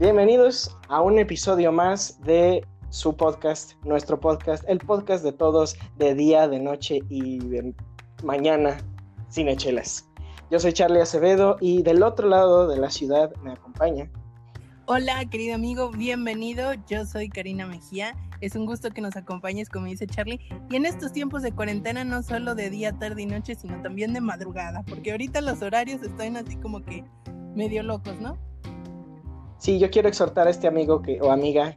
Bienvenidos a un episodio más de su podcast, nuestro podcast, el podcast de todos de día, de noche y de mañana, Cinechelas. Yo soy Charlie Acevedo y del otro lado de la ciudad me acompaña. Hola, querido amigo, bienvenido. Yo soy Karina Mejía. Es un gusto que nos acompañes, como dice Charlie. Y en estos tiempos de cuarentena, no solo de día, tarde y noche, sino también de madrugada, porque ahorita los horarios están así como que medio locos, ¿no? Sí, yo quiero exhortar a este amigo que, o amiga,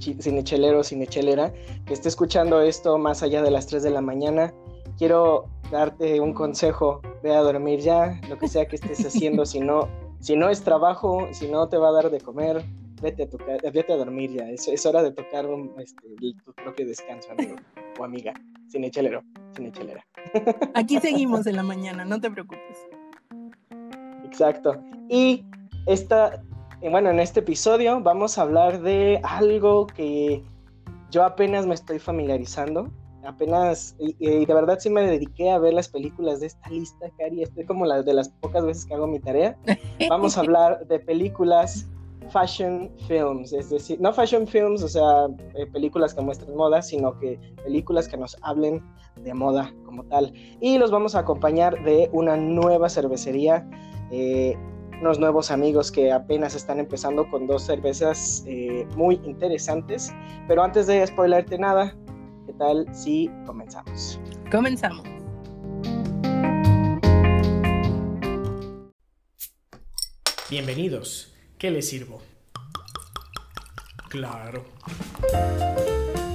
cinechelero o cinechelera, que esté escuchando esto más allá de las 3 de la mañana. Quiero darte un consejo, ve a dormir ya, lo que sea que estés haciendo, si no, si no es trabajo, si no te va a dar de comer, vete a, tocar, vete a dormir ya, es, es hora de tocar un, este, tu propio descanso, amigo o amiga, cinechelero, cinechelera. Aquí seguimos en la mañana, no te preocupes. Exacto. Y esta bueno, en este episodio vamos a hablar de algo que yo apenas me estoy familiarizando. Apenas, y, de verdad sí me dediqué a ver las películas de esta lista, Cari. Estoy como la de las pocas veces que hago mi tarea. Vamos a hablar de películas fashion films, es decir, no fashion films, o sea, eh, películas que muestran moda, sino que películas que nos hablen de moda como tal. Y los vamos a acompañar de una nueva cervecería. Eh, unos nuevos amigos que apenas están empezando con dos cervezas eh, muy interesantes. Pero antes de spoilerte nada, ¿qué tal si comenzamos? Comenzamos. Bienvenidos. ¿Qué les sirvo? Claro.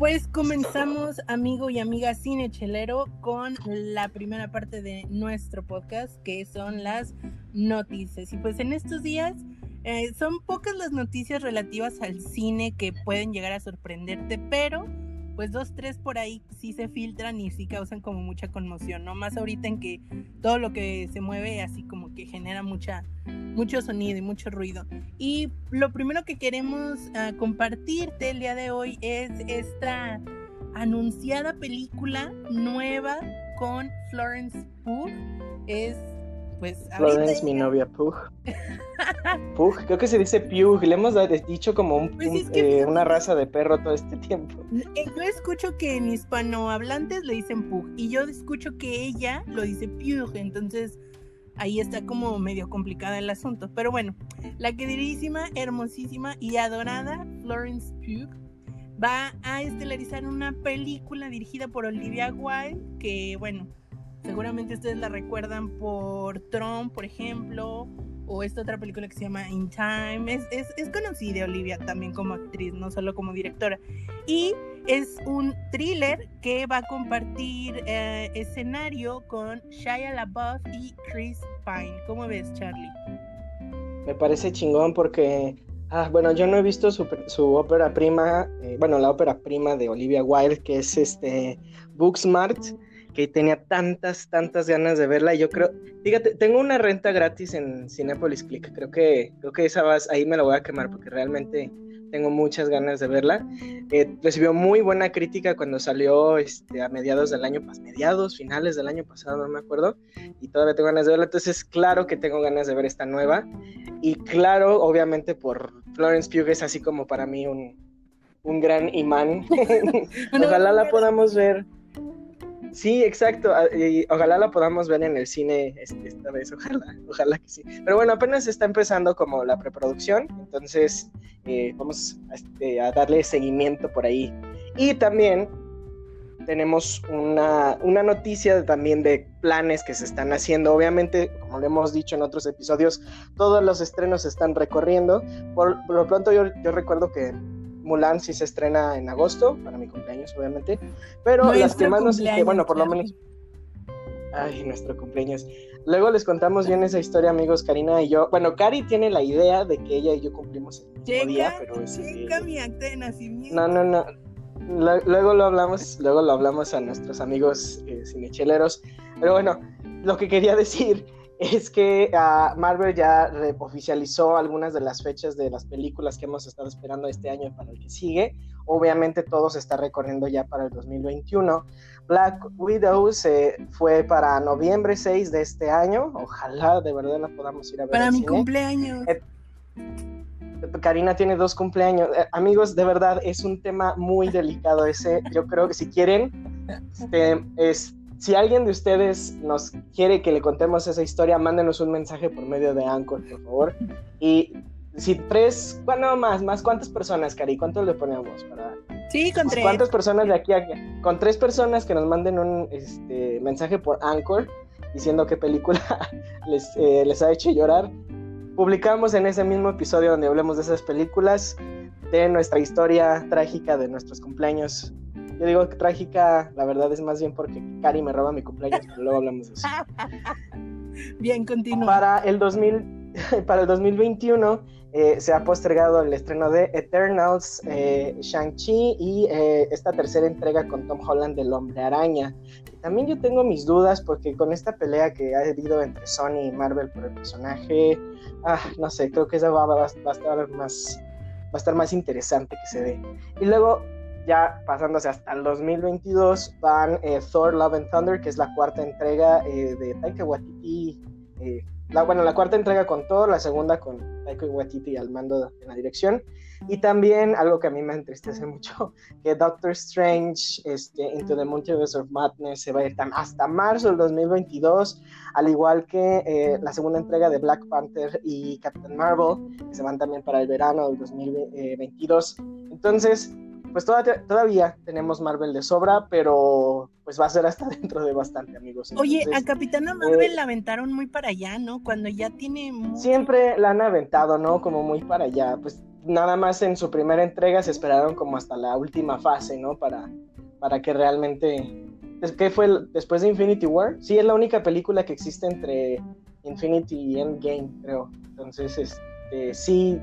Pues comenzamos, amigo y amiga cine chelero, con la primera parte de nuestro podcast, que son las noticias. Y pues en estos días eh, son pocas las noticias relativas al cine que pueden llegar a sorprenderte, pero pues dos, tres por ahí sí se filtran y sí causan como mucha conmoción, ¿no? Más ahorita en que todo lo que se mueve así como que genera mucha, mucho sonido y mucho ruido. Y lo primero que queremos uh, compartirte el día de hoy es esta anunciada película nueva con Florence Pugh. Es pues. Florence, mi novia Pug. Pug, creo que se dice Pug. Le hemos dicho como un, pues eh, una raza de perro todo este tiempo. Eh, yo escucho que en hispanohablantes le dicen Pug y yo escucho que ella lo dice Pug. Entonces ahí está como medio complicada el asunto. Pero bueno, la queridísima, hermosísima y adorada Florence Pugh va a estelarizar una película dirigida por Olivia Wilde, que bueno, Seguramente ustedes la recuerdan por Trump, por ejemplo, o esta otra película que se llama In Time. Es, es, es conocida Olivia también como actriz, no solo como directora. Y es un thriller que va a compartir eh, escenario con Shia LaBeouf y Chris Pine. ¿Cómo ves, Charlie? Me parece chingón porque, ah, bueno, yo no he visto su, su ópera prima, eh, bueno, la ópera prima de Olivia Wilde, que es este Booksmart que tenía tantas, tantas ganas de verla. Y yo creo, fíjate, tengo una renta gratis en Cinepolis Click. Creo que, creo que esa vas, ahí me la voy a quemar porque realmente tengo muchas ganas de verla. Eh, recibió muy buena crítica cuando salió este, a mediados del año pasado, mediados, finales del año pasado, no me acuerdo, y todavía tengo ganas de verla. Entonces, claro que tengo ganas de ver esta nueva. Y claro, obviamente por Florence Pugh es así como para mí un, un gran imán. Ojalá la podamos ver Sí, exacto. Ah, y ojalá la podamos ver en el cine este, esta vez. Ojalá, ojalá que sí. Pero bueno, apenas está empezando como la preproducción. Entonces eh, vamos este, a, darle seguimiento por ahí. Y también tenemos una, una, noticia también de planes que se están haciendo. Obviamente, como lo hemos dicho en otros episodios, todos los estrenos se están recorriendo. Por, lo pronto yo, yo recuerdo que Mulan sí se estrena en agosto, para mi cumpleaños, obviamente. Pero las que más nos bueno, por lo menos. Ay, nuestro cumpleaños. Luego les contamos bien esa historia, amigos, Karina y yo. Bueno, Cari tiene la idea de que ella y yo cumplimos el mismo día, pero es checa mi acta de nacimiento. No, no, no. Lu- Luego lo hablamos, luego lo hablamos a nuestros amigos eh, cinecheleros. Pero bueno, lo que quería decir es que ah, Marvel ya oficializó algunas de las fechas de las películas que hemos estado esperando este año para el que sigue. Obviamente todo se está recorriendo ya para el 2021. Black Widow se fue para noviembre 6 de este año. Ojalá de verdad la podamos ir a ver. Para mi cine. cumpleaños. Eh, Karina tiene dos cumpleaños. Eh, amigos, de verdad es un tema muy delicado ese. Yo creo que si quieren, este, es, si alguien de ustedes nos quiere que le contemos esa historia, mándenos un mensaje por medio de Anchor, por favor. Y si tres, bueno, más, más, ¿cuántas personas, Cari? ¿Cuántos le ponemos? Para, Sí, con tres. ¿Cuántas personas de aquí a aquí? Con tres personas que nos manden un este, mensaje por Anchor diciendo qué película les, eh, les ha hecho llorar. Publicamos en ese mismo episodio donde hablemos de esas películas, de nuestra historia trágica de nuestros cumpleaños. Yo digo que trágica, la verdad es más bien porque Cari me roba mi cumpleaños, pero luego hablamos de eso. Bien, continúa. Para el 2000, para el 2021 eh, se ha postergado el estreno de Eternals, eh, Shang-Chi y eh, esta tercera entrega con Tom Holland del Hombre Araña. También yo tengo mis dudas porque con esta pelea que ha habido entre Sony y Marvel por el personaje, ah, no sé, creo que esa va, va- va a estar más, va a estar más interesante que se dé. Y luego ya pasándose hasta el 2022 van eh, Thor Love and Thunder, que es la cuarta entrega eh, de Taika Waititi. eh, la, bueno, la cuarta entrega con Thor, la segunda con Taika Waititi al mando en la dirección. Y también algo que a mí me entristece mucho, que Doctor Strange este, Into the Multiverse of Madness se va a ir hasta marzo del 2022, al igual que eh, la segunda entrega de Black Panther y Captain Marvel, que se van también para el verano del 2022. Entonces, pues todavía, todavía tenemos Marvel de sobra, pero pues va a ser hasta dentro de bastante, amigos. Oye, a Capitana Marvel eh, la aventaron muy para allá, ¿no? Cuando ya tiene siempre la han aventado, ¿no? Como muy para allá. Pues nada más en su primera entrega se esperaron como hasta la última fase, ¿no? Para, para que realmente... ¿Es- ¿Qué fue el- después de Infinity War? Sí, es la única película que existe entre Infinity y Endgame, creo. Entonces, este, sí,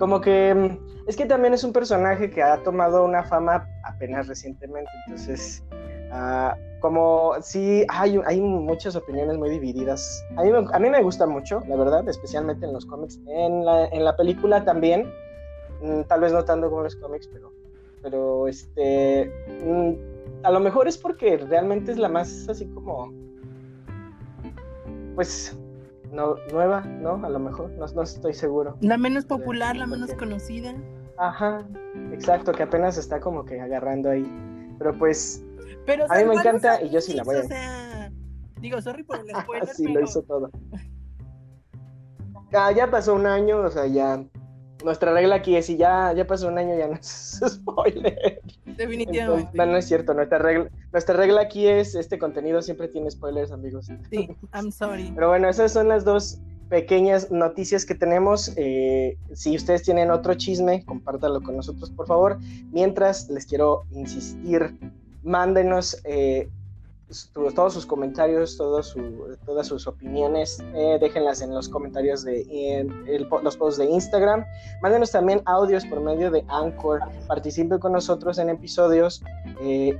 como que... mm, Es que también es un personaje que ha tomado una fama apenas recientemente, entonces... ah, como sí, hay, hay muchas opiniones muy divididas. A mí, a mí me gusta mucho, la verdad, especialmente en los cómics. En la, en la película también, mm, tal vez no tanto como los cómics, pero, pero este, mm, a lo mejor es porque realmente es la más así como, pues, no, nueva, ¿no? A lo mejor, no, no estoy seguro. La menos popular, la ¿por menos conocida. Ajá, exacto, que apenas está como que agarrando ahí. Pero pues, Pero A mí me encanta y yo sí la voy a- O sea, digo, sorry por el spoiler, sí, pero lo hizo todo. Ah, ya pasó un año, o sea, ya. Nuestra regla aquí es: si ya, ya pasó un año, ya no es spoiler. Entonces, definitivamente. no, no es cierto. Nuestra regla, nuestra regla aquí es: este contenido siempre tiene spoilers, amigos. Sí, I'm sorry. Pero bueno, esas son las dos pequeñas noticias que tenemos. Eh, si ustedes tienen otro chisme, compártanlo con nosotros, por favor. Mientras, les quiero insistir, mándenos eh, todos sus comentarios, todos su- todas sus opiniones, eh, déjenlas en los comentarios de en el los posts de Instagram. Mándenos también audios por medio de Anchor. Participe con nosotros en episodios. Eh,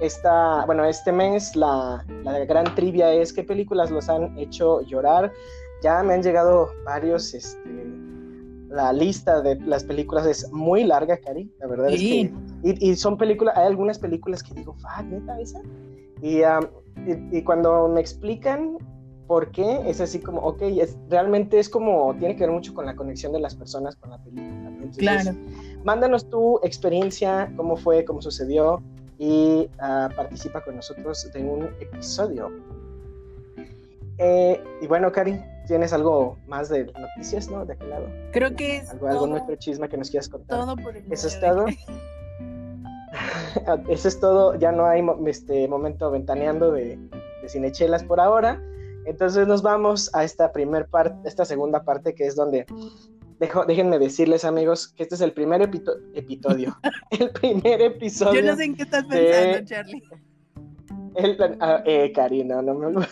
esta, bueno, este mes la, la gran trivia es qué películas los han hecho llorar. Ya me han llegado varios, este, la lista de las películas es muy larga, Cari. La verdad es Sí. que y, y son películas, hay algunas películas que digo, fuck, neta, esa. Y, um, y, y cuando me explican por qué, es así como, ok, es, realmente es como, tiene que ver mucho con la conexión de las personas con la película. Entonces, Claro. Mándanos tu experiencia, cómo fue, cómo sucedió y ah, participa con nosotros de un episodio. Eh, y bueno, Cari, ¿tienes algo más de noticias, no? De aquel lado. Creo que es ¿Algo, algo todo, nuestro chisme que nos quieras contar? todo por el ¿Eso es todo? Eso es todo, ya no hay este momento ventaneando de, de cinechelas por ahora. Entonces nos vamos a esta primer parte, esta segunda parte que es donde dejo- déjenme decirles amigos que este es el primer epito- episodio, el primer episodio. Yo no sé en qué estás de- pensando, Charlie. El, ah, eh, Karina, no me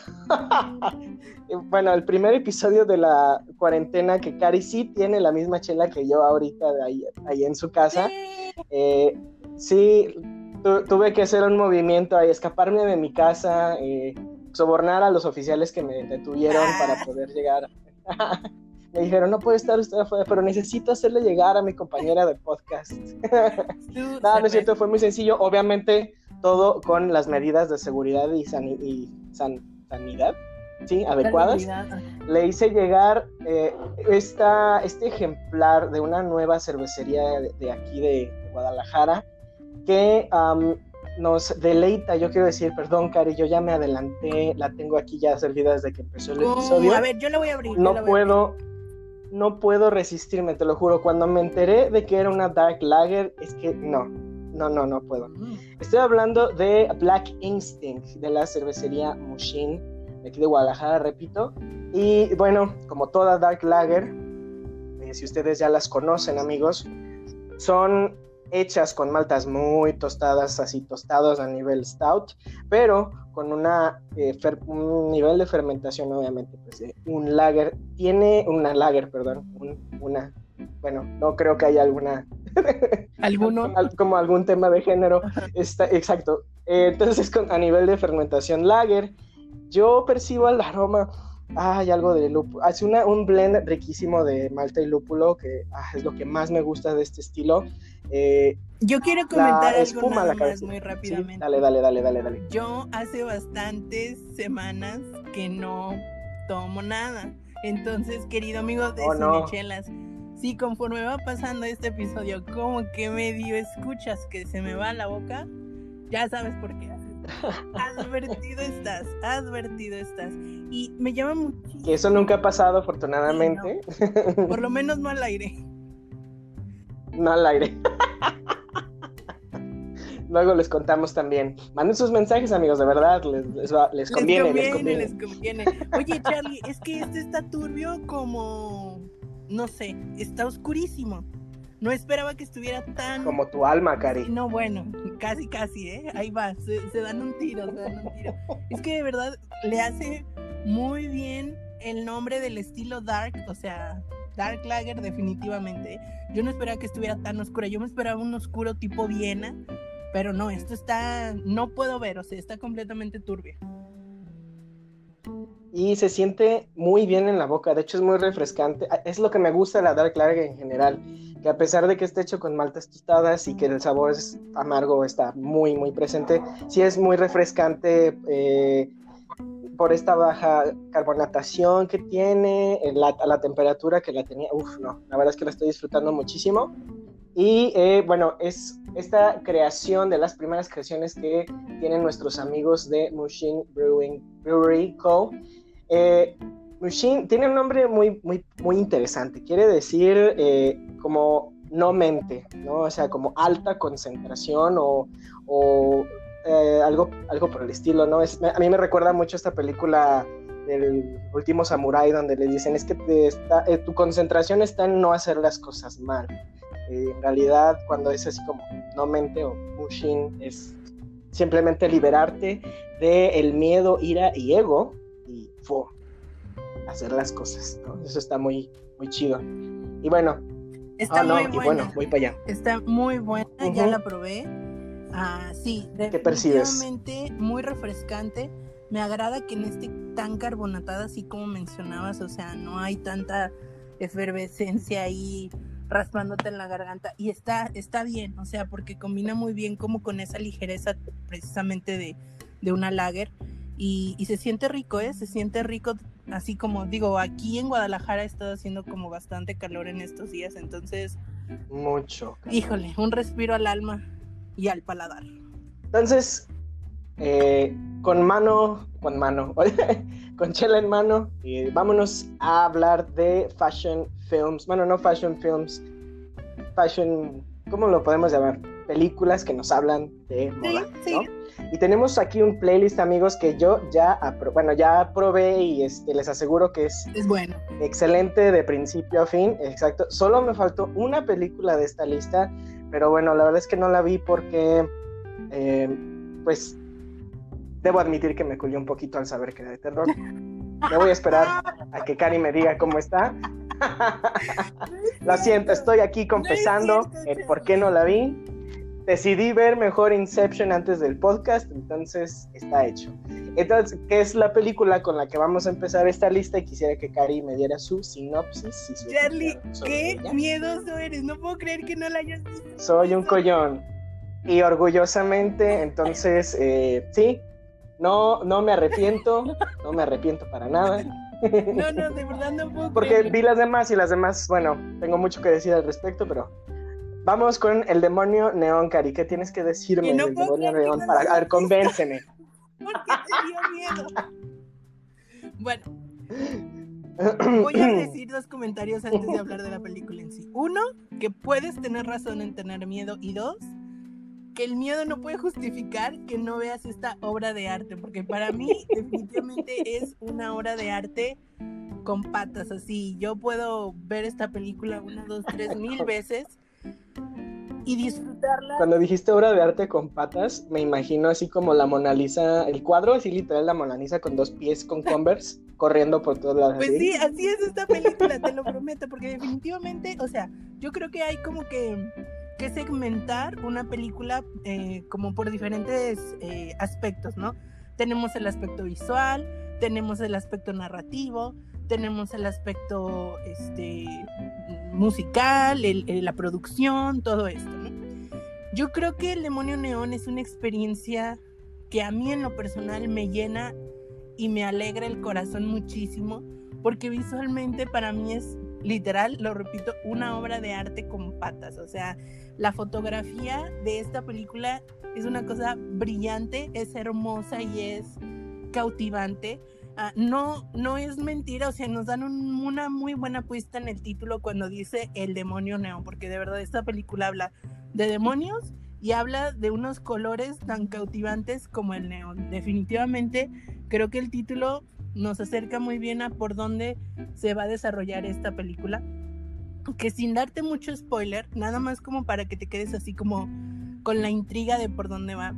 Bueno, el primer episodio de la cuarentena, que Cari sí tiene la misma chela que yo ahorita de ahí, ahí en su casa. Eh, sí, tuve que hacer un movimiento ahí, escaparme de mi casa, eh, sobornar a los oficiales que me detuvieron para poder llegar. me dijeron, no puede estar usted afuera, pero necesito hacerle llegar a mi compañera de podcast. no, no es cierto, fue muy sencillo. Obviamente, todo con las medidas de seguridad y, sanidad, ¿sí? Adecuadas. Le hice llegar eh, esta, este ejemplar de una nueva cervecería de, aquí de, Guadalajara que nos deleita, yo quiero decir, perdón, Cari, yo ya me adelanté, la tengo aquí ya servida desde que empezó el episodio. A ver, yo la voy a abrir. No puedo, no puedo resistirme, te lo juro. Cuando me enteré de que era una Dark Lager, es que no, no, no, no puedo. Mm. Estoy hablando de Black Instinct, de la cervecería Mushin, de aquí de Guadalajara, repito. Y bueno, como toda Dark Lager, eh, si ustedes ya las conocen, amigos, son hechas con maltas muy tostadas, así tostados a nivel stout, pero con una, eh, un nivel de fermentación, obviamente, pues un lager, tiene una lager, perdón, una, bueno, no creo que haya alguna... ¿Alguno? como algún tema de género. Está, exacto. Eh, entonces, con, a nivel de fermentación lager, yo percibo el aroma hay algo de lúpulo. Hace una, un blend riquísimo de malta y lúpulo, que ah, es lo que más me gusta de este estilo. Eh, Yo quiero comentar algo nada más muy rápidamente. Dale, dale, dale, dale, dale. Yo hace bastantes semanas que no tomo nada. Entonces, querido amigo de oh, si conforme va pasando este episodio, como que medio escuchas que se me va la boca, ya sabes por qué. Advertido estás, advertido estás. Y me llama muchísimo. Que eso nunca ha pasado, afortunadamente. Por lo menos no al aire. No al aire. Luego les contamos también. Manden sus mensajes, amigos, de verdad. Les, les, conviene, les, conviene, les conviene. Oye, Charlie, es que este está turbio como. No sé, está oscurísimo. No esperaba que estuviera tan. Como tu alma, Cari. No, bueno, casi, casi, ¿eh? Ahí va, se, dan un tiro, se dan un tiro. Es que de verdad le hace muy bien el nombre del estilo Dark, o sea, Dark Lager, definitivamente. Yo no esperaba que estuviera tan oscura, yo me esperaba un oscuro tipo Viena, pero no, esto está. No puedo ver, o sea, está completamente turbio y se siente muy bien en la boca, de hecho es muy refrescante, ah, es lo que me gusta de la Dark Lager en general, que a pesar de que esté hecho con maltas tostadas y que el sabor es amargo está muy muy presente, sí es muy refrescante eh, por esta baja carbonatación que tiene, la, la temperatura que la tenía, uff, no, la verdad es que la estoy disfrutando muchísimo y eh, bueno, es esta creación de las primeras creaciones que tienen nuestros amigos de Mushin Brewing Brewery Co. Eh, Mushin tiene un nombre muy, muy, muy interesante. Quiere decir eh, como no mente, ¿no? O sea, como alta concentración o, eh, algo, algo por el estilo, ¿no? Es, a mí me recuerda mucho esta película del último samurái donde le dicen es que tu concentración está en no hacer las cosas mal. en realidad, cuando es así como no mente o mushin, es simplemente liberarte del el miedo, ira y ego hacer las cosas, Eso está muy, muy chido. Y bueno, está ah, muy buena. bueno, voy para allá. Está muy buena, ya la probé. Ah, sí, definitivamente muy refrescante. Me agrada que en este tan carbonatada, así como mencionabas, o sea, no hay tanta efervescencia ahí raspándote en la garganta y está, está bien, o sea, porque combina muy bien como con esa ligereza precisamente de, de una lager y, se siente rico, ¿eh? Se siente rico, así como digo, aquí en Guadalajara ha estado haciendo como bastante calor en estos días, entonces... Mucho. Híjole, un respiro al alma y al paladar. Entonces, eh, con mano, con mano, con chela en mano, y vámonos a hablar de fashion films, bueno, no fashion films, fashion, ¿cómo lo podemos llamar? Películas que nos hablan de moda, sí, sí. Y tenemos aquí un playlist, amigos, que yo ya, bueno, ya probé y este, les aseguro que es, es bueno. excelente de principio a fin. Exacto. Solo me faltó una película de esta lista, pero bueno, la verdad es que no la vi porque, eh, pues, debo admitir que me culió un poquito al saber que era de terror. Me voy a esperar a que Cari me diga cómo está. Lo siento, estoy aquí confesando el por qué no la vi. Decidí ver mejor Inception antes del podcast, entonces está hecho. Entonces, ¿qué es la película con la que vamos a empezar esta lista? Y quisiera que Cari me diera su sinopsis. su Charlie, qué ella. miedoso eres. No puedo creer que no la hayas visto. Soy un collón. Y orgullosamente, entonces, eh, sí, no, no me arrepiento, no me arrepiento para nada. No, no, de verdad no puedo Porque creerlo. vi las demás y las demás, bueno, tengo mucho que decir al respecto, pero vamos con el demonio neón, Cari. ¿Qué tienes que decirme no del demonio neón? no Para, a ver, convénceme. ¿Por qué te dio miedo? Bueno, voy a decir dos comentarios antes de hablar de la película en sí. Uno, que puedes tener razón en tener miedo. Y dos, que el miedo no puede justificar que no veas esta obra de arte. Porque para mí definitivamente es una obra de arte con patas así. Yo puedo ver esta película una, dos, tres mil veces y disfrutarla. Cuando dijiste obra de arte con patas, me imagino así como la Mona Lisa, el cuadro así literal, la Mona Lisa con dos pies con Converse, corriendo por todos lados. Pues sí, así es esta película, te lo prometo, porque definitivamente, o sea, yo creo que hay como que, que segmentar una película eh, como por diferentes eh, aspectos, ¿no? Tenemos el aspecto visual, tenemos el aspecto narrativo, tenemos el aspecto este, musical, el- el- la producción, todo esto, ¿no? Yo creo que el demonio neón es una experiencia que a mí en lo personal me llena y me alegra el corazón muchísimo porque visualmente para mí es literal, lo repito, una obra de arte con patas. O sea, la fotografía de esta película es una cosa brillante, es hermosa y es cautivante. Ah, no, no es mentira, o sea, nos dan un- una muy buena puesta en el título cuando dice el demonio neón, porque de verdad esta película habla de demonios y habla de unos colores tan cautivantes como el neón. Definitivamente creo que el título nos acerca muy bien a por dónde se va a desarrollar esta película. Que sin darte mucho spoiler, nada más como para que te quedes así como con la intriga de por dónde va.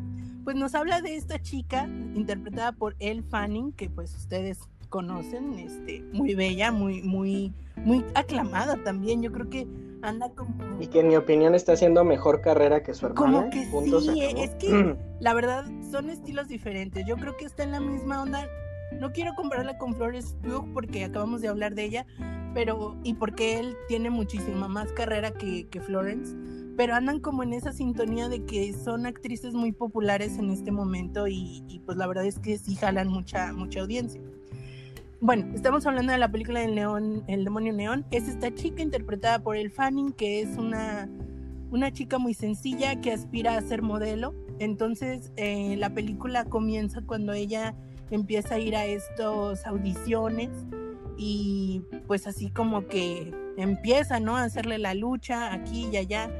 Pues nos habla de esta chica interpretada por Elle Fanning, que pues ustedes conocen, este, muy bella, muy, muy, muy aclamada también. Yo creo que anda como Y que en mi opinión está haciendo mejor carrera que su hermana. Como que sí, es que- la verdad son estilos diferentes. Yo creo que está en la misma onda. No quiero compararla con Flores Pugh porque acabamos de hablar de ella, pero y porque él tiene muchísima más carrera que, que Florence, pero andan como en esa sintonía de que son actrices muy populares en este momento y, y, pues la verdad es que sí jalan mucha mucha audiencia. Bueno, estamos hablando de la película del neón, El demonio neón. Es esta chica interpretada por El Fanning que es una una chica muy sencilla que aspira a ser modelo. Entonces eh, la película comienza cuando ella empieza a ir a estas audiciones y pues así como que empieza, ¿no? A hacerle la lucha aquí y allá.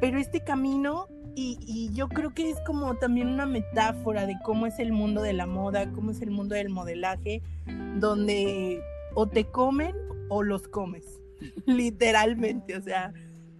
Pero este camino, y, y yo creo que es como también una metáfora de cómo es el mundo de la moda, cómo es el mundo del modelaje, donde o te comen o los comes, literalmente, o sea,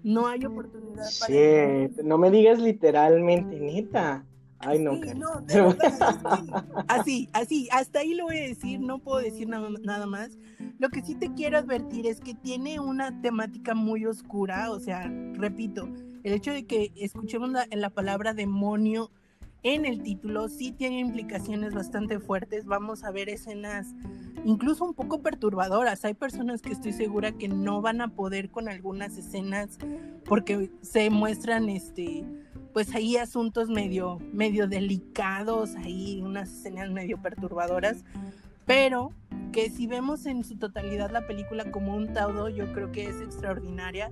no hay oportunidad para... Shit, no me digas literalmente, neta. Ay, no, Sí, Cari. no, de verdad, es que así, así, hasta ahí lo voy a decir, no puedo decir nada, nada más. Lo que sí te quiero advertir es que tiene una temática muy oscura, o sea, repito, el hecho de que escuchemos la, la palabra demonio en el título sí tiene implicaciones bastante fuertes. Vamos a ver escenas incluso un poco perturbadoras. Hay personas que estoy segura que no van a poder con algunas escenas porque se muestran este pues ahí asuntos medio, medio delicados, ahí unas escenas medio perturbadoras, pero que si vemos en su totalidad la película como un todo, yo creo que es extraordinaria,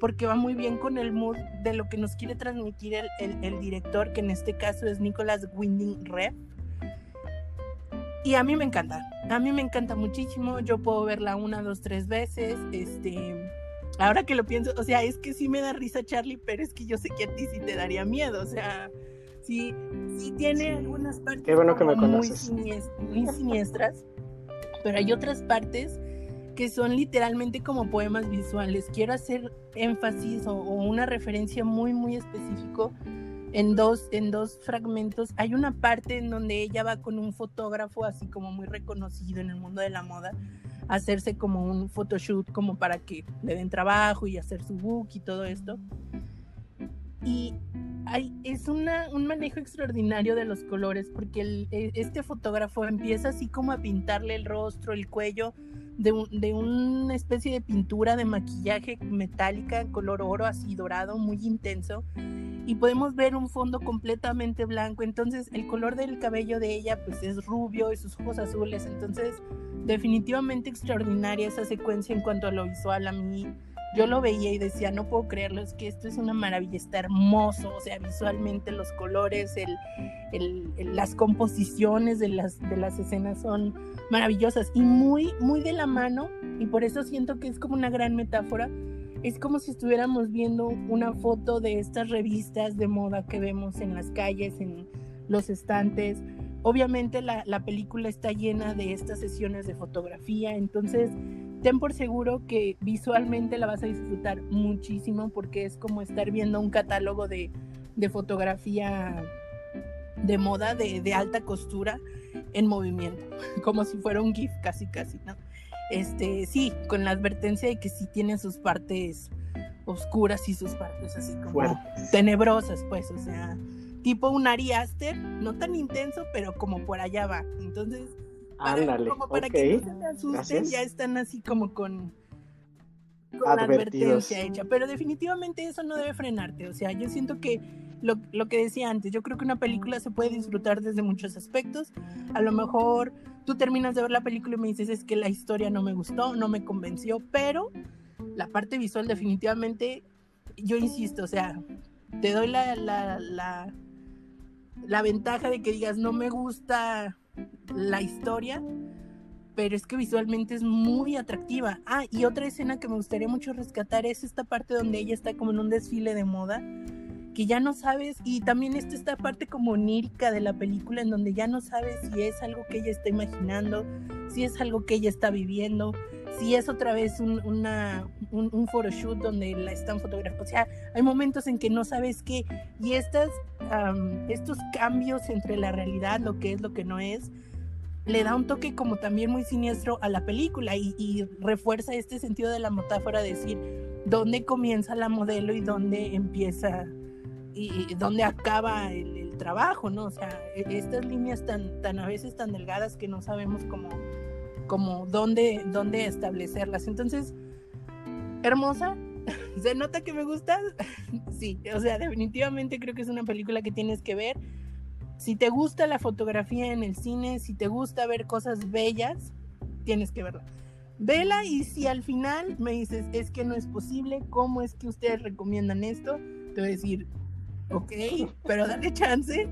porque va muy bien con el mood de lo que nos quiere transmitir el, el, el director, que en este caso es Nicolas Winding Refn. Y a mí me encanta, a mí me encanta muchísimo, yo puedo verla una, dos, tres veces, este, ahora que lo pienso, o sea, es que sí me da risa Charlie, pero es que yo sé que a ti sí te daría miedo, o sea, sí, sí tiene Sí. algunas partes Qué bueno que me muy, muy siniestras, pero hay otras partes que son literalmente como poemas visuales. Quiero hacer énfasis o, o una referencia muy, muy específico en dos, en dos fragmentos. Hay una parte en donde ella va con un fotógrafo así como muy reconocido en el mundo de la moda a hacerse como un photoshoot como para que le den trabajo y hacer su book y todo esto. Y hay, es una, un manejo extraordinario de los colores porque el, e, este fotógrafo empieza así como a pintarle el rostro, el cuello de, de una especie de pintura de maquillaje metálica, color oro, así dorado, muy intenso y podemos ver un fondo completamente blanco. Entonces el color del cabello de ella pues es rubio y sus ojos azules. Entonces definitivamente extraordinaria esa secuencia en cuanto a lo visual. A mí yo lo veía y decía, no puedo creerlo, es que esto es una maravilla, está hermoso, o sea, visualmente los colores, el, las composiciones de las, de las escenas son maravillosas y muy, muy de la mano, y por eso siento que es como una gran metáfora es como si estuviéramos viendo una foto de estas revistas de moda que vemos en las calles, en los estantes. Obviamente la, película está llena de estas sesiones de fotografía, entonces ten por seguro que visualmente la vas a disfrutar muchísimo porque es como estar viendo un catálogo de, fotografía de moda de, de, alta costura en movimiento, como si fuera un GIF casi casi, ¿no? este, sí, con la advertencia de que sí tiene sus partes oscuras y sus partes así como tenebrosas, pues, o sea, tipo un Ari Aster, no tan intenso, pero como por allá va. Entonces, para, como para que no se me asusten, ya están así como con, con la advertencia hecha. Pero definitivamente eso no debe frenarte. O sea, yo siento que lo, lo, que decía antes, yo creo que una película se puede disfrutar desde muchos aspectos. A lo mejor tú terminas de ver la película y me dices es que la historia no me gustó, no me convenció, pero la parte visual definitivamente, yo insisto, o sea, te doy la, la, la, la ventaja de que digas no me gusta la historia, pero es que visualmente es muy atractiva. Ah, y otra escena que me gustaría mucho rescatar es esta parte donde ella está como en un desfile de moda que ya no sabes, y también está esta parte como onírica de la película en donde ya no sabes si es algo que ella está imaginando, si es algo que ella está viviendo, si es otra vez un, una, un, photoshoot donde la están fotografiando. O sea, hay momentos en que no sabes qué, y estas, estos cambios entre la realidad, lo que es, lo que no es, le da un toque como también muy siniestro a la película y, y refuerza este sentido de la metáfora de decir dónde comienza la modelo y dónde empieza y, dónde acaba el, trabajo, ¿no? O sea, e, estas líneas tan, tan a veces tan delgadas que no sabemos cómo, cómo dónde, dónde establecerlas. Entonces, hermosa, ¿se nota que me gusta? sí, o sea, definitivamente creo que es una película que tienes que ver. Si te gusta la fotografía en el cine, si te gusta ver cosas bellas, tienes que verla. Vela y si al final me dices, es que no es posible, ¿cómo es que ustedes recomiendan esto? Te voy a decir, ok, pero dale chance.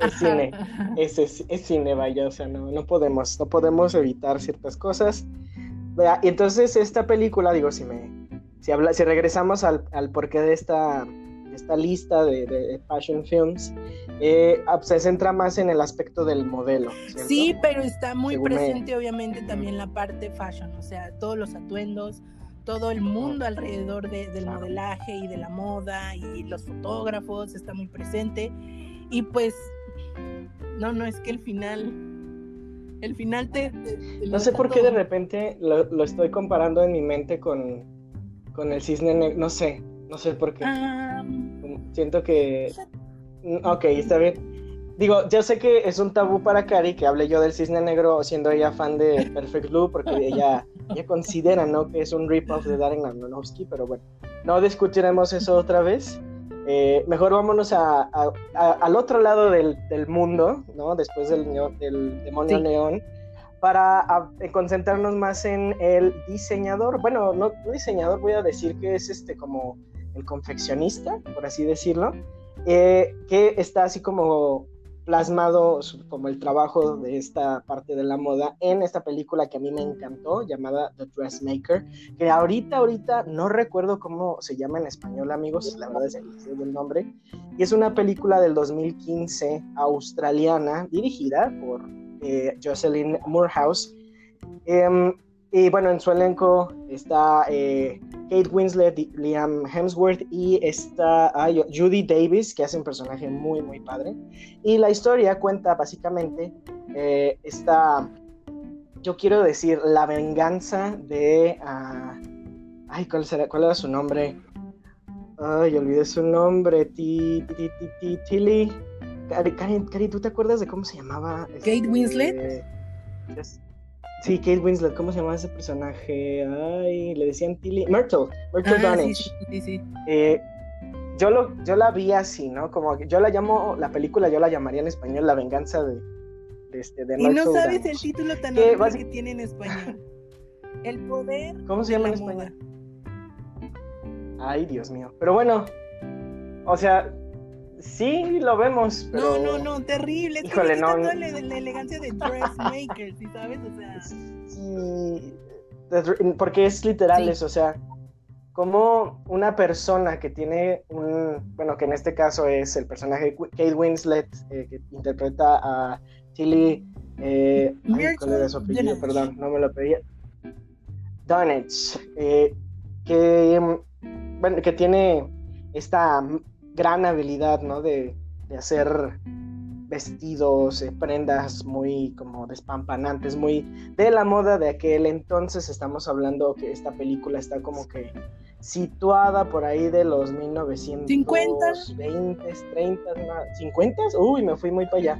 Es cine, es, es, cine, vaya, o sea, no, no podemos, no podemos evitar ciertas cosas. Y entonces esta película, digo, si me, si habla, si regresamos al, al porqué de esta, esta lista de, de fashion films, eh, ah, se centra más en el aspecto del modelo. Sí, pero está muy presente obviamente también la parte fashion, o sea, todos los atuendos, todo el mundo alrededor del modelaje y de la moda y los fotógrafos está muy presente. Y pues, no, no, es que el final, el final te... no sé por qué de repente lo, estoy comparando en mi mente con, con el cisne negro, no sé, no sé por qué. Siento que... Ok, está bien. Digo, yo sé que es un tabú para Cari que hable yo del Cisne Negro siendo ella fan de Perfect Blue porque ella, ella considera, ¿no? Que es un rip-off de Darren Aronofsky, pero bueno, no discutiremos eso otra vez. Eh, mejor vámonos a, al otro lado del, del, mundo, ¿no? Después del, del demonio neón, para concentrarnos más en el diseñador. Bueno, no, no diseñador, voy a decir que es este como el confeccionista, por así decirlo, eh, que está así como plasmado como el trabajo de esta parte de la moda en esta película que a mí me encantó llamada The Dressmaker, que ahorita, ahorita no recuerdo cómo se llama en español, amigos, la verdad es que el nombre, y es una película del 2015 australiana dirigida por eh, Jocelyn Moorhouse. Em, Y bueno, en su elenco está eh, Kate Winslet, Liam Hemsworth y está Judy Davis, que hace un personaje muy, muy padre. Y la historia cuenta básicamente eh, esta, yo quiero decir, la venganza de... ah, ay, ¿cuál, será, ¿cuál era su nombre? Ay, olvidé su nombre. Ti, ti, ti, ti, ti- Tilly. Cari, Cari, Cari, ¿tú te acuerdas de cómo se llamaba? Kate Winslet. es- Sí, Kate Winslet, ¿cómo se llamaba ese personaje? Ay, le decían Tilly. Myrtle, Myrtle Ah, sí, Dunnage. sí, sí, sí. Eh, yo, lo, yo la vi así, ¿no? Como que yo la llamo, la película yo la llamaría en español La venganza de, de, este, de Y no Myrtle sabes el título tan Que horrible basi- que tiene en español. El poder ¿Cómo se llama la en moda. español? Ay, Dios mío. Pero bueno, o sea, sí lo vemos, pero... No, no, no, terrible. Es Híjole, que no, la, la elegancia de dressmaker, ¿sí sabes? O sea, Sí, porque es literal Sí. eso, o sea, como una persona que tiene un, bueno, que en este caso es el personaje de Kate Winslet, eh, que interpreta a Tilly, eh, ay, ¿cuál era su apellido? Perdón, no me lo pedía. Dunnage, eh, que, mm, bueno, que tiene esta gran habilidad, ¿no? De, de hacer vestidos, eh, prendas muy como despampanantes, muy de la moda de aquel entonces. Estamos hablando que esta película está como que situada por ahí de los 1920, 30, ¿no? 50, uy, me fui muy para allá.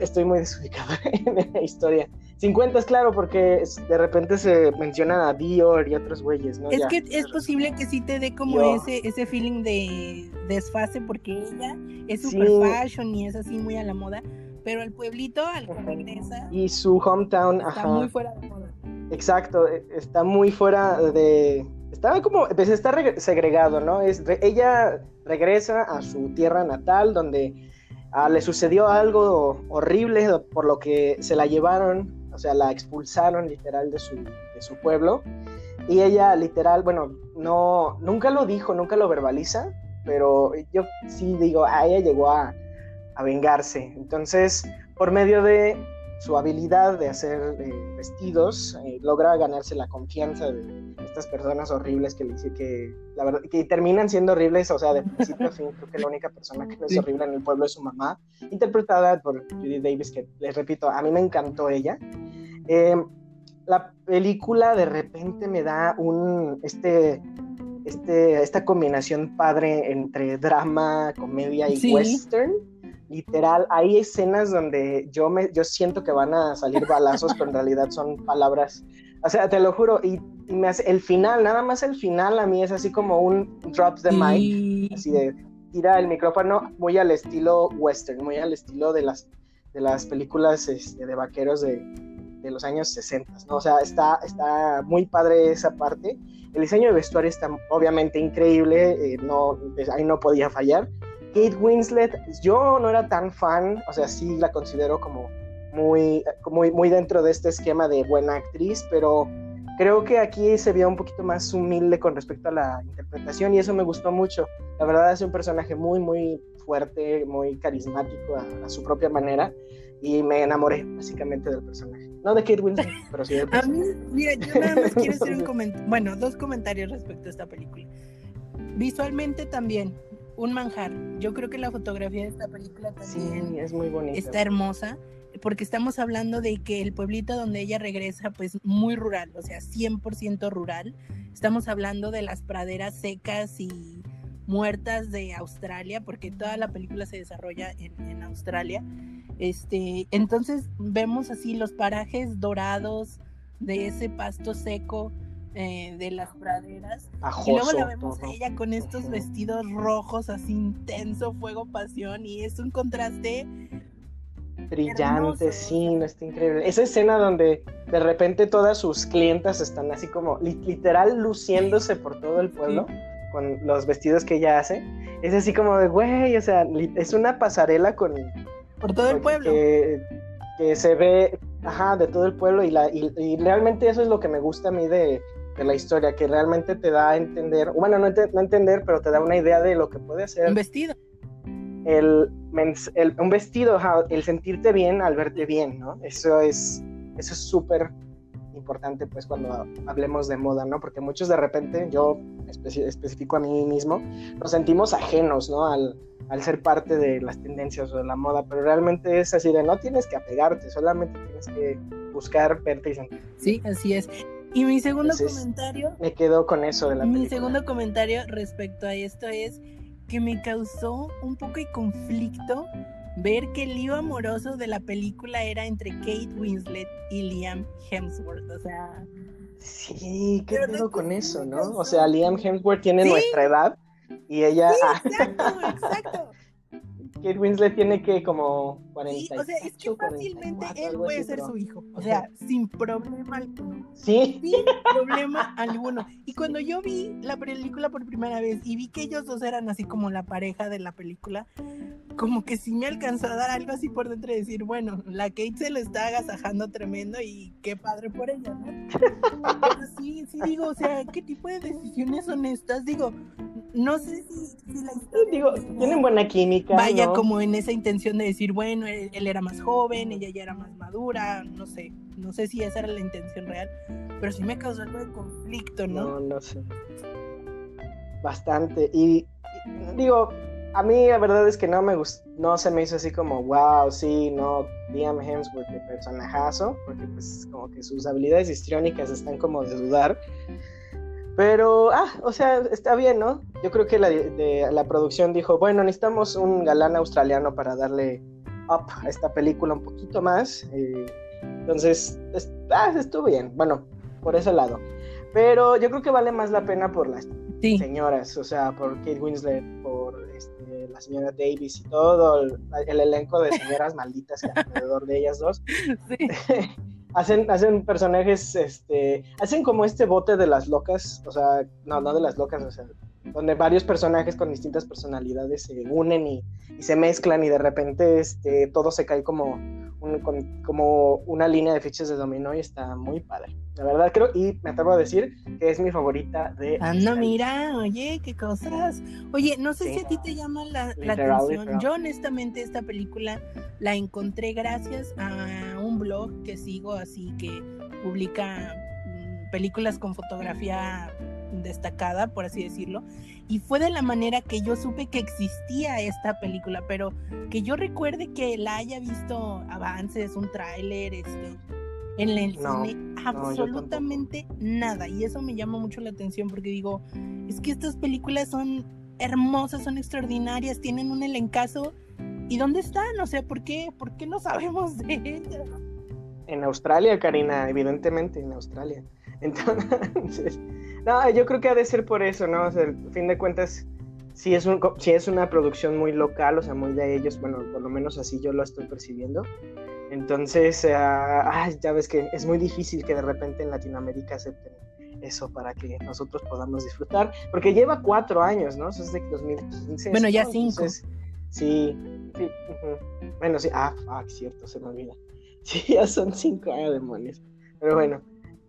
Estoy muy desubicado en la historia. 50, claro, porque es- de repente se mencionan a Dior y otros güeyes, ¿no? es Ya. que es posible que sí te dé como Yo- ese, ese feeling de desfase porque ella es Sí. super fashion y es así muy a la moda, pero el pueblito al que regresa Y su hometown, está ajá. muy fuera de moda. Exacto, e- está muy fuera de... Está como, pues está reg- segregado, ¿no? Es, re- ella regresa a su tierra natal donde ah, le sucedió algo horrible por lo que se la llevaron, o sea, la expulsaron literal de su, de su pueblo. Y ella literal, bueno, no, nunca lo dijo, nunca lo verbaliza, pero yo sí digo, a ella llegó a, a vengarse. Entonces, por medio de su habilidad de hacer eh, vestidos, eh, logra ganarse la confianza de estas personas horribles que le dice que, la verdad, que terminan siendo horribles, o sea, de principio a fin, creo que la única persona que no es horrible en el pueblo es su mamá, interpretada por Judy Davis, que les repito, a mí me encantó ella. Eh, la película de repente me da un, este, este, esta combinación padre entre drama, comedia y Sí. western. Literal, hay escenas donde yo me, yo siento que van a salir balazos, pero en realidad son palabras. O sea, te lo juro, y me hace, el final, nada más el final a mí es así como un drop the mic, Y- así de tira el micrófono muy al estilo western, muy al estilo de las, de las películas este, de vaqueros de, de los años 60, ¿no? O sea, está, está muy padre esa parte. El diseño de vestuario está obviamente increíble, eh, no, pues, ahí no podía fallar. Kate Winslet, yo no era tan fan, o sea, sí la considero como muy, muy, muy dentro de este esquema de buena actriz, pero creo que aquí se vio un poquito más humilde con respecto a la interpretación y eso me gustó mucho. La verdad es un personaje muy, muy fuerte, muy carismático a, a su propia manera y me enamoré básicamente del personaje. No de Kate Winslet, pero sí del A mí, personaje. mira, yo nada más quiero hacer un comentario, bueno, dos comentarios respecto a esta película. Visualmente también, un manjar. Yo creo que la fotografía de esta película también Sí, es muy bonito. está hermosa, porque estamos hablando de que el pueblito donde ella regresa, pues muy rural, o sea, 100% rural. Estamos hablando de las praderas secas y muertas de Australia, porque toda la película se desarrolla en, en Australia. Este, entonces vemos así los parajes dorados de ese pasto seco eh, de las praderas. Y luego la vemos a ella con estos vestidos rojos, así intenso, fuego, pasión, y es un contraste brillante, hermoso. sí, no está increíble. Esa escena donde de repente todas sus clientas están así como li- literal luciéndose por todo el pueblo con los vestidos que ella hace. Es así como de, güey, o sea, es una pasarela con, por todo el pueblo. Que, que se ve, ajá, de todo el pueblo y, la, y, y realmente eso es lo que me gusta a mí de, de la historia, que realmente te da a entender, bueno, no, no entender, pero te da una idea de lo que puede ser Un vestido. el, el- un vestido, el sentirte bien al verte bien, ¿no? Eso es eso es súper importante pues cuando hablemos de moda, ¿no? Porque muchos de repente, yo especi- especifico a mí mismo, nos sentimos ajenos, ¿no? Al, al ser parte de las tendencias o de la moda, pero realmente es así de no tienes que apegarte, solamente tienes que buscar, verte y sentir. Sí, así es. Y mi segundo Entonces, comentario, Me quedo con eso de la mi película. segundo comentario respecto a esto es que me causó un poco de conflicto ver que el lío amoroso de la película era entre Kate Winslet y Liam Hemsworth. O sea, Sí, qué pedo con eso, ¿no? O sea, Liam Hemsworth tiene Sí. nuestra edad y ella, ah, exacto, exacto. Kate Winslet tiene que como Sí, 40. o sea, es que fácilmente él puede ser su hijo. O sea, sin problema alguno. Sí, Sin problema alguno. Y cuando yo vi la película por primera vez y vi que ellos dos eran así como la pareja de la película, como que sí me alcanzó a dar algo así por dentro de decir, bueno, la Kate se lo está agasajando tremendo y qué padre por ella, ¿no? Pero sí, sí digo, o sea, ¿qué tipo de decisiones son estas? Digo, no sé si, si la historia digo, tienen buena química. vaya como en esa intención de decir, bueno, él, él era más joven, ella ya era más madura, no sé, no sé si esa era la intención real, pero sí me causó algo de conflicto, ¿no? No, no sé. Bastante. Y, y digo, a mí la verdad es que no me gustó, no se me hizo así como, wow, sí, no, Liam Hemsworth de personajazo, porque pues como que sus habilidades histriónicas están como de dudar. Pero, ah, o sea, está bien, ¿no? Yo creo que la, de, la producción dijo, bueno, necesitamos un galán australiano para darle up a esta película un poquito más. eh, entonces, es- ah, estuvo bien, bueno, por ese lado. Pero yo creo que vale más la pena por las Sí, señoras, o sea, por Kate Winslet, por este, la señora Davis y todo el, el elenco de señoras malditas que alrededor de ellas dos. sí, hacen, hacen personajes, este, hacen como este bote de las locas, o sea, no, no de las locas, o sea, donde varios personajes con distintas personalidades se unen y, y se mezclan y de repente este, todo se cae como, un- con- como una línea de fichas de dominó y está muy padre. La verdad creo, y me atrevo a decir que es mi favorita de... anda, mira, oye, qué cosas. Oye, no sé Sí. si a ti te llama la, atención. literal. Yo honestamente esta película la encontré gracias a un blog que sigo así que publica mm, películas con fotografía destacada, por así decirlo, y fue de la manera que yo supe que existía esta película, pero que yo recuerde que la haya visto avances, un tráiler, este, en el No, cine, absolutamente nada, y eso me llama mucho la atención porque digo, es que estas películas son hermosas, son extraordinarias, tienen un elencazo, ¿y dónde están? O sea, ¿por qué, por qué no sabemos de ellas? En Australia, Karina, evidentemente en Australia. Entonces, no, yo creo que ha de ser por eso, ¿no? O sea, al fin de cuentas, si es, un, si es una producción muy local, o sea, muy de ellos, bueno, por lo menos así yo lo estoy percibiendo. Entonces, ah, ay, ya ves que es muy difícil que de repente en Latinoamérica acepten eso para que nosotros podamos disfrutar, porque lleva cuatro años, ¿no? Eso es de 2015. Bueno, ya ¿no? cinco. Entonces, sí, sí, ujú. bueno, sí, ah, fuck, cierto, se me olvida. Sí, ya son cinco años, demonios. Pero bueno,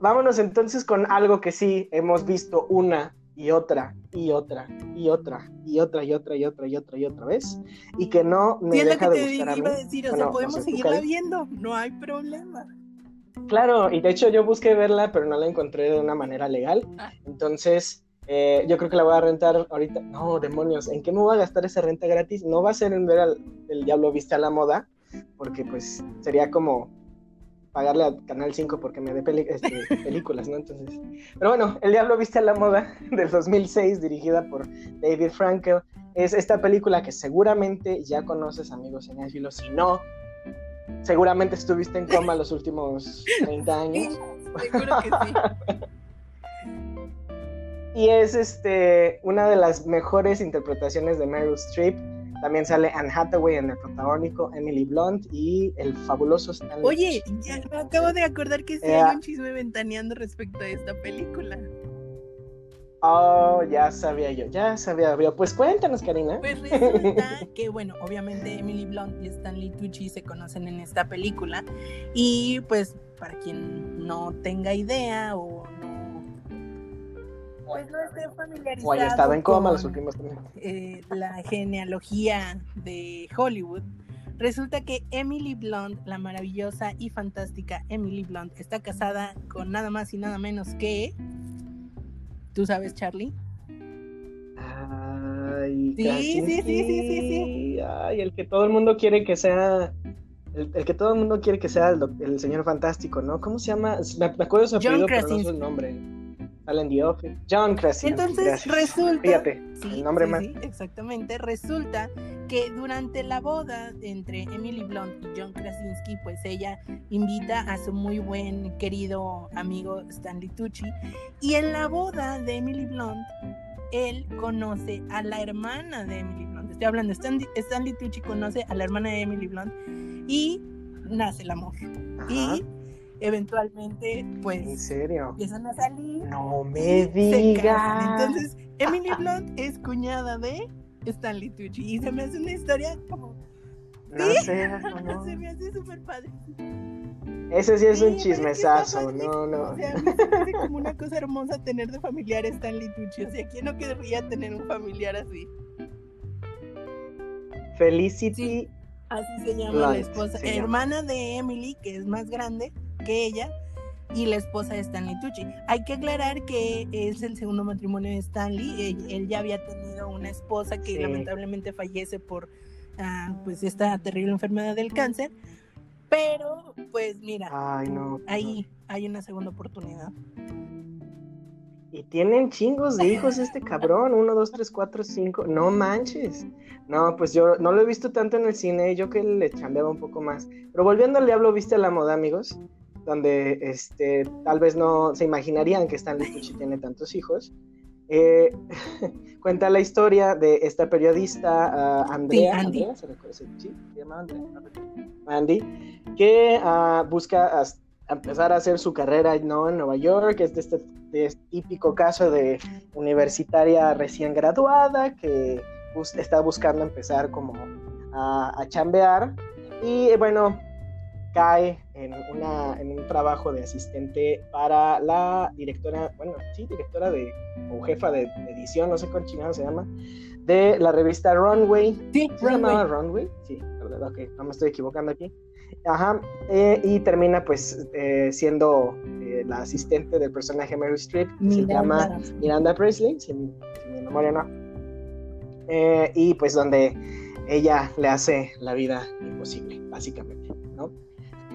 vámonos entonces con algo que sí hemos visto una y otra y otra y otra y otra y otra y otra y otra y otra vez y que no me Sí, es lo deja que de te gustar a mí. iba a decir, o Bueno, sea, no podemos seguirla viendo, no hay problema. Claro, y de hecho yo busqué verla, pero no la encontré de una manera legal. Ah. Entonces, eh, yo creo que la voy a rentar ahorita. No, demonios, ¿en qué me voy a gastar esa renta gratis? No va a ser en ver al el Diablo Viste a la Moda, porque pues sería como pagarle al Canal 5 porque me dé este, películas, ¿no? Entonces, pero bueno, El Diablo Viste a la Moda del 2006, dirigida por David Frankel, es esta película que seguramente ya conoces, amigos cinéfilos. Si no, seguramente estuviste en coma los últimos 30 años. Seguro que sí. Y es este una de las mejores interpretaciones de Meryl Streep. También sale Anne Hathaway en el protagónico, Emily Blunt y el fabuloso Stanley. Oye, ya me acabo de acordar que sí Eh, hay un chisme ventaneando respecto a esta película. Oh, ya sabía yo, ya sabía yo. Pues cuéntanos, Karina. Pues resulta que, bueno, obviamente Emily Blunt y Stanley Tucci se conocen en esta película. Y pues, para quien no tenga idea o. Pues no esté familiarizado. O haya estado en coma los últimos tres eh, la genealogía de Hollywood, Resulta que Emily Blunt, la maravillosa y fantástica Emily Blunt, está casada con nada más y nada menos que. ¿Tú sabes, Charlie? Ay, Sí, sí, sí, sí, sí, sí. Ay, el que todo el mundo quiere que sea. El, el que todo el mundo quiere que sea el, doc- el señor fantástico, ¿no? ¿Cómo se llama? Me, me acuerdo de su John apellido, pero no el nombre. Sale en The Office. John Krasinski. Entonces gracias. resulta. Fíjate, Sí, el nombre sí, más. sí, exactamente. Resulta que durante la boda entre Emily Blunt y John Krasinski, pues ella invita a su muy buen querido amigo Stanley Tucci. Y en la boda de Emily Blunt, él conoce a la hermana de Emily Blunt. Estoy hablando, Stanley, Stanley Tucci conoce a la hermana de Emily Blunt y nace el amor. Ajá. Y eventualmente, ¿En pues, serio? empiezan a salir No me digas. Entonces, Emily Blunt es cuñada de Stanley Tucci y se me hace una historia como No sé, no. se me hace súper padre. Ese sí es Sí, un pero es que chismesazo, no, no. O sea, me hace como una cosa hermosa tener de familiar a Stanley Tucci. O sea, ¿quién no querría tener un familiar así? Felicity. Así se llama Blunt, la esposa, llama. hermana de Emily, que es más grande que ella, y la esposa de Stanley Tucci. Hay que aclarar que es el segundo matrimonio de Stanley. Él, él ya había tenido una esposa que Sí. lamentablemente fallece por ah, pues esta terrible enfermedad del cáncer. Pero, pues mira, Ay, no. ahí hay una segunda oportunidad. Y tienen chingos de hijos este cabrón. Uno, dos, tres, cuatro, cinco. No manches. No, pues yo no lo he visto tanto en el cine. Yo que le chambeaba un poco más. Pero volviendo al diablo, viste a la moda, amigos. Donde este, tal vez no se imaginarían que Stanley Tucci tiene tantos hijos. Eh, cuenta la historia de esta periodista ah, Andrea. Sí, Andy. Andrea, ¿se recuerda? Sí, ¿Sí? ¿se llama Andrea? No recuerdo. Andy, que ah, busca empezar a hacer su carrera ¿no? en Nueva York, es de este, de este típico caso de universitaria recién graduada que bus- está buscando empezar como a, a chambear y bueno, cae en, una, en un trabajo de asistente para la directora, bueno, sí, directora de, o jefa de, de edición, no sé cuál chingado se llama, de la revista Runway, Sí, ¿Se llamaba Runway? Sí, verdad, ok, no me estoy equivocando aquí. Ajá, eh, y termina pues eh, siendo eh, la asistente del personaje Mary Streep, que se llama Miranda Presley, si, mi si mi memoria no. Y pues donde ella le hace la vida imposible, básicamente.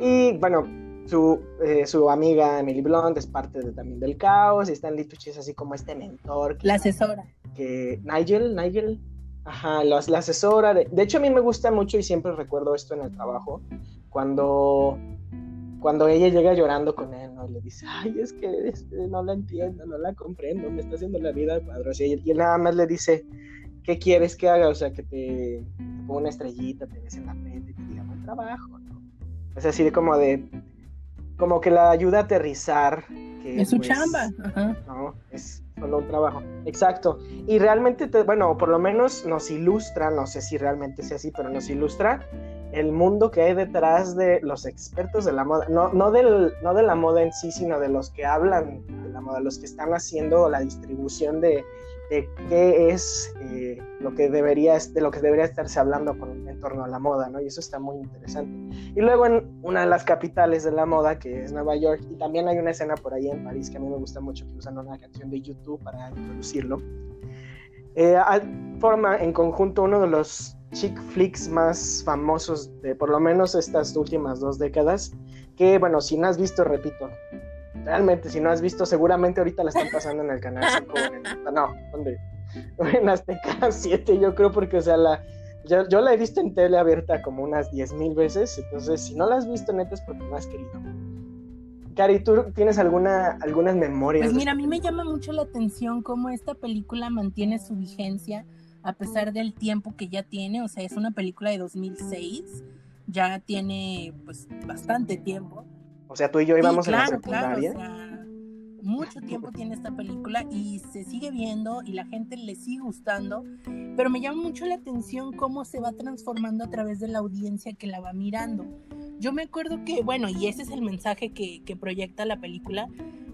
Y bueno, su, eh, su amiga Emily Blunt es parte de- también del caos, y Stanley Tucci es así como este mentor que La asesora. que Nigel, Nigel, ajá, la, la asesora. De, de hecho, a mí me gusta mucho y siempre recuerdo esto en el trabajo, cuando, cuando ella llega llorando con él, ¿no? Y le dice, ay, es que este, no la entiendo, no la comprendo, me está haciendo la vida cuadros. Y, él- y él nada más le dice, ¿qué quieres que haga? O sea, que te, te ponga una estrellita, te des en la frente y te diga, buen trabajo. Es así de como de, como que la ayuda a aterrizar. Que, Es su pues, chamba. Ajá. no, es solo un trabajo. Exacto. Y realmente, te- bueno, por lo menos nos ilustra, no sé si realmente sea así, pero nos ilustra el mundo que hay detrás de los expertos de la moda. No, no, del, no de la moda en sí, sino de los que hablan de la moda, los que están haciendo la distribución de, de qué es eh, lo que debería, de lo que debería estarse hablando con, en torno a la moda, ¿no? Y eso está muy interesante. Y luego en una de las capitales de la moda, que es Nueva York, y también hay una escena por ahí en París que a mí me gusta mucho, que usan una canción de YouTube para introducirlo. Eh, forma en conjunto uno de los chick flicks más famosos de por lo menos estas últimas dos décadas, que bueno, si no has visto, repito, realmente si no has visto, seguramente ahorita la están pasando en el canal 5, no, ¿dónde? En Azteca 7, yo creo, porque o sea, la, yo, yo la he visto en tele abierta como unas 10 mil veces, entonces si no la has visto neta es porque no has querido. Cari, ¿tú tienes alguna, algunas memorias? Pues mira, a esta mí me llama mucho la atención cómo esta película mantiene su vigencia a pesar del tiempo que ya tiene. O sea, es una película de 2006, ya tiene pues bastante tiempo. O sea, tú y yo Sí, íbamos claro, en la secundaria. Claro, o sea, mucho tiempo tiene esta película y se sigue viendo y la gente le sigue gustando, pero me llama mucho la atención cómo se va transformando a través de la audiencia que la va mirando. Yo me acuerdo que, bueno, y ese es el mensaje que, que proyecta la película,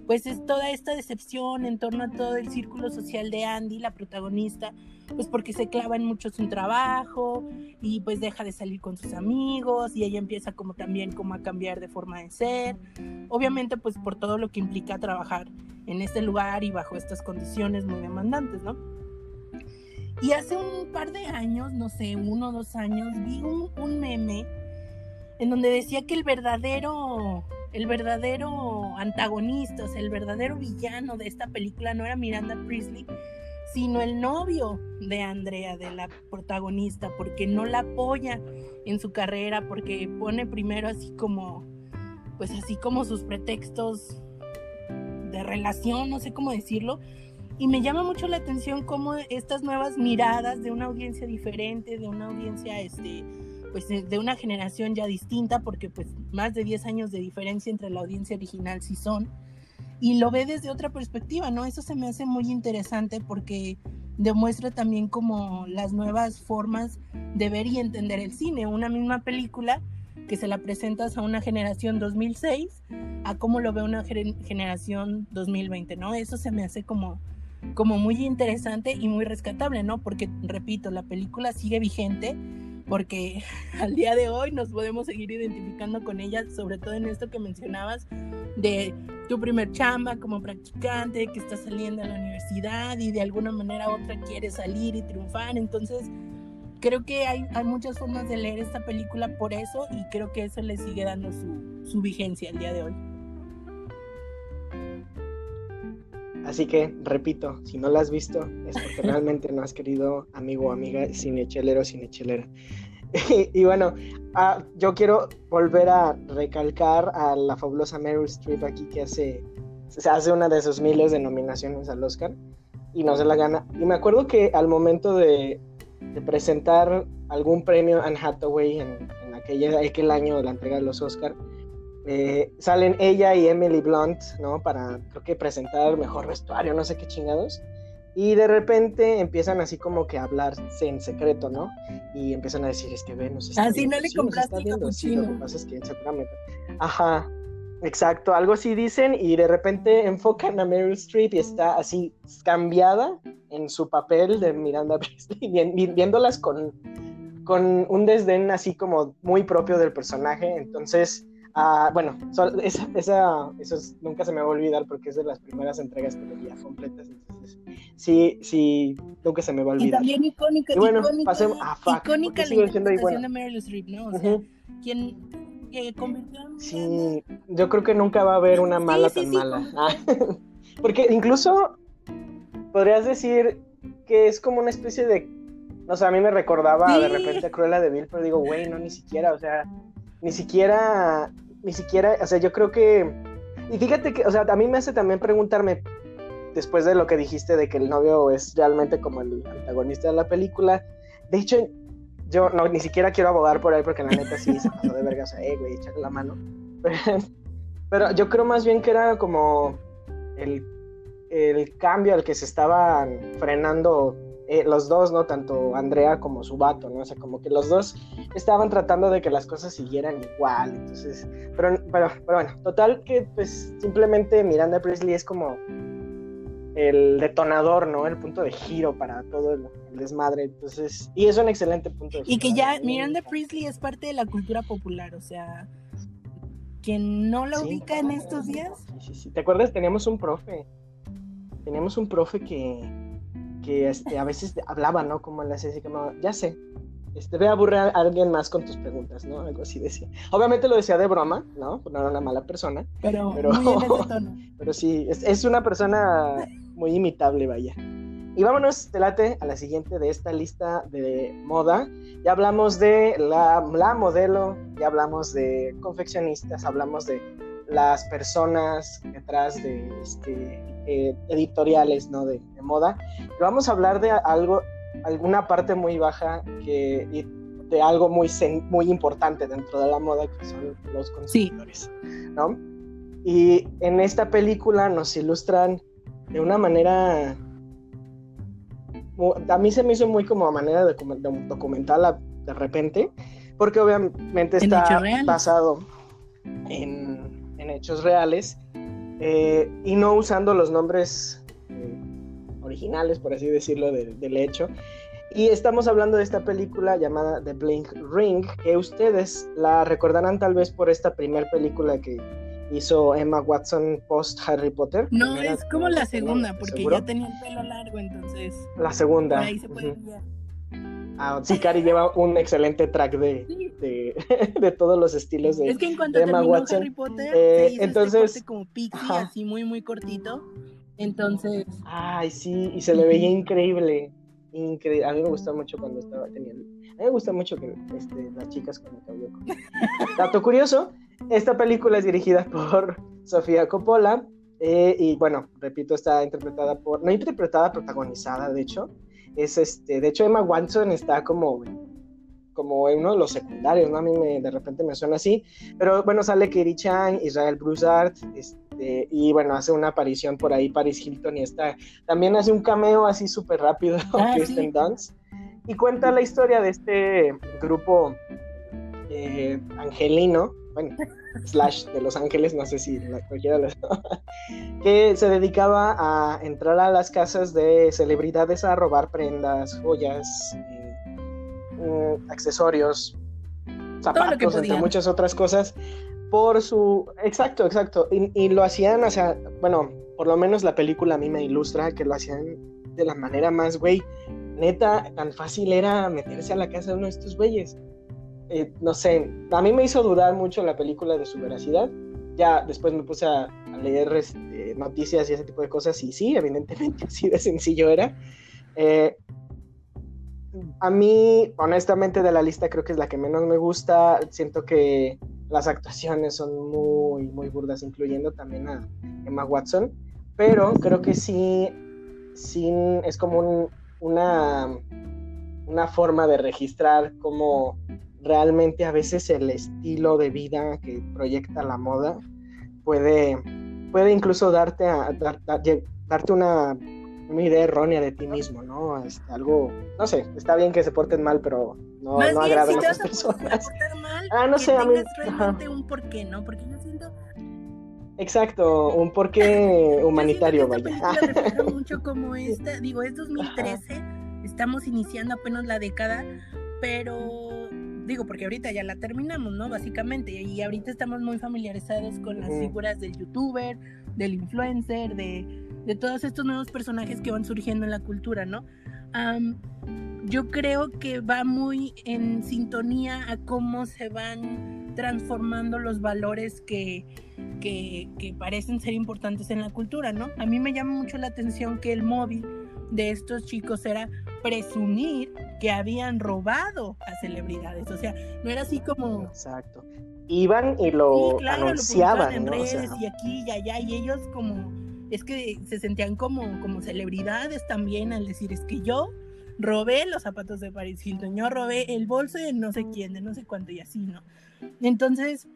pues es toda esta decepción en torno a todo el círculo social de Andy, la protagonista, pues porque se clava en mucho su trabajo y pues deja de salir con sus amigos y ella empieza como también como a cambiar de forma de ser, obviamente pues por todo lo que implica trabajar en este lugar y bajo estas condiciones muy demandantes, ¿no? Y hace un par de años, no sé, uno o dos años, vi un, un meme en donde decía que el verdadero el verdadero antagonista, o sea, el verdadero villano de esta película no era Miranda Priestley, sino el novio de Andrea, de la protagonista, porque no la apoya en su carrera, porque pone primero así como, pues así como sus pretextos de relación, no sé cómo decirlo. Y me llama mucho la atención cómo estas nuevas miradas de una audiencia diferente, de una audiencia, este, pues de una generación ya distinta, porque pues más de 10 años de diferencia entre la audiencia original sí son, y lo ve desde otra perspectiva, ¿no? Eso se me hace muy interesante porque demuestra también como las nuevas formas de ver y entender el cine. Una misma película que se la presentas a una generación 2006 a cómo lo ve una generación 2020, ¿no? Eso se me hace como, como muy interesante y muy rescatable, ¿no? Porque, repito, la película sigue vigente porque al día de hoy nos podemos seguir identificando con ella, sobre todo en esto que mencionabas de tu primer chamba como practicante, que está saliendo a la universidad y de alguna manera u otra quiere salir y triunfar. Entonces, creo que hay, hay muchas formas de leer esta película por eso y creo que eso le sigue dando su, su vigencia al día de hoy. Así que, repito, si no la has visto, es porque realmente no has querido amigo o amiga cinechelero o cinechelera. y, bueno, ah, yo quiero volver a recalcar a la fabulosa Meryl Streep aquí que hace, se hace una de sus miles de nominaciones al Oscar y no se la gana. Y me acuerdo que al momento de, de presentar algún premio Anne Hathaway en, en aquella, aquel año de la entrega de los Oscar, eh, salen ella y Emily Blunt, ¿no? Para, creo que presentar mejor vestuario, no sé qué chingados. Y de repente empiezan así como que a hablarse en secreto, ¿no? Y empiezan a decir, es que ven, está Así no le compraste el sí, lo que pasa es que seguramente... Ajá, exacto, algo así dicen y de repente enfocan a Meryl Streep y está así cambiada en su papel de Miranda Priestley, viéndolas con, con un desdén así como muy propio del personaje. Entonces Ah, bueno, esa, esa, eso nunca se me va a olvidar porque es de las primeras entregas que veía completas. Sí, sí, nunca se me va a olvidar. Y también icónica, y bueno, icónica, pasemos, ah, fuck, icónica la interpretación de Meryl Streep, ¿no? O sea, quien convirtió en... Sí, yo creo que nunca va a haber una mala tan mala. Ah, porque incluso podrías decir que es como una especie de... No sé, a mí me recordaba de repente a Cruella de Vil, pero digo, güey, no, ni siquiera, o sea, ni siquiera ni siquiera, o sea, yo creo que... Y fíjate que, o sea, a mí me hace también preguntarme, después de lo que dijiste de que el novio es realmente como el antagonista de la película, de hecho, yo no, ni siquiera quiero abogar por ahí porque la neta sí se pasó de verga, o sea, eh, güey, echarle la mano. Pero, yo creo más bien que era como el, el cambio al que se estaban frenando eh, los dos, ¿no? Tanto Andrea como su vato, ¿no? O sea, como que los dos estaban tratando de que las cosas siguieran igual, entonces, pero, pero, pero bueno, total que pues simplemente Miranda Priestley es como el detonador, ¿no? El punto de giro para todo el, desmadre, entonces, y es un excelente punto de giro. Y que ya Miranda Priestley es parte de la cultura popular, o sea, quien no la ubica en estos días. Sí, sí, sí. ¿Te acuerdas? Teníamos un profe, teníamos un profe que que este, a veces hablaba, ¿no? Como le hacía así como, ya sé, este, ve a aburrir a alguien más con tus preguntas, ¿no? Algo así decía. Obviamente lo decía de broma, ¿no? No era una mala persona. Pero, pero, pero sí, es, es, una persona muy imitable, vaya. Y vámonos, late a la siguiente de esta lista de moda. Ya hablamos de la, la modelo, ya hablamos de confeccionistas, hablamos de las personas detrás de este, eh, editoriales ¿no? de, moda. vamos a hablar de algo, alguna parte muy baja que, de algo muy, muy importante dentro de la moda, que son los consumidores. ¿no? Y en esta película nos ilustran de una manera... A mí se me hizo muy como a manera de documental de repente, porque obviamente está basado en, en hechos reales eh, y no usando los nombres eh, originales, por así decirlo, del hecho. Y estamos hablando de esta película llamada The Blink Ring, que ustedes la recordarán tal vez por esta primera película que hizo Emma Watson post Harry Potter. No, es como la segunda, porque ya tenía el pelo largo, entonces. La segunda. ahí se puede Ah, sí, Cari lleva un excelente track de, de, todos los estilos de, es que en cuanto Emma Watson. Harry Potter, eh, este entonces como pixie, así muy muy cortito. Entonces. Ay, sí, y se le veía increíble. Increíble. A mí me gustó mucho cuando estaba teniendo. A mí me gusta mucho que este, las chicas con el cabello. Dato curioso: esta película es dirigida por Sofía Coppola. Eh, y bueno, repito, está interpretada por. No interpretada, protagonizada, de hecho. Es este. De hecho, Emma Watson está como como uno de los secundarios, ¿no? A mí me, de repente me suena así. Pero bueno, sale Kerry Chan, Israel Broussard, este, y bueno, hace una aparición por ahí Paris Hilton y está. También hace un cameo así súper rápido, ah, Kirsten Dunst. Y cuenta la historia de este grupo eh, angelino, bueno, slash de Los Ángeles, no sé si cualquiera lo que se dedicaba a entrar a las casas de celebridades a robar prendas, joyas, eh, accesorios, zapatos, entre muchas otras cosas, por su... Exacto, exacto. Y, y, lo hacían, o sea, bueno, por lo menos la película a mí me ilustra que lo hacían de la manera más, güey, neta, tan fácil era meterse a la casa de uno de estos güeyes. Eh, no sé, a mí me hizo dudar mucho la película de su veracidad. Ya después me puse a, leer este, noticias y ese tipo de cosas y sí, evidentemente así de sencillo era. Eh, a mí, honestamente, de la lista creo que es la que menos me gusta. Siento que las actuaciones son muy, muy burdas, incluyendo también a Emma Watson. Pero creo que sí, sí es como una, una forma de registrar cómo realmente a veces el estilo de vida que proyecta la moda puede, puede incluso darte, a, darte una, idea errónea de ti mismo, ¿no? Es este, algo, no sé, está bien que se porten mal, pero no, no agrada a las personas. ah, no sé, a mí. realmente un porqué, ¿no? Porque yo siento. Exacto, un porqué humanitario, vaya. mucho como esta, digo, es 2013, estamos iniciando apenas la década, pero digo, porque ahorita ya la terminamos, ¿no? Básicamente, y ahorita estamos muy familiarizados con las figuras del youtuber, del influencer, de, de, todos estos nuevos personajes que van surgiendo en la cultura, ¿no? yo creo que va muy en sintonía a cómo se van transformando los valores que, que, que parecen ser importantes en la cultura, ¿no? A mí me llama mucho la atención que el móvil de estos chicos era presumir que habían robado a celebridades. O sea, no era así como. Exacto. Iban y lo anunciaban. en redes y aquí y allá, y ellos como. Es que se sentían como, como celebridades también al decir, es que yo robé los zapatos de Paris Hilton, yo robé el bolso de no sé quién, de no sé cuánto y así, ¿no? Entonces,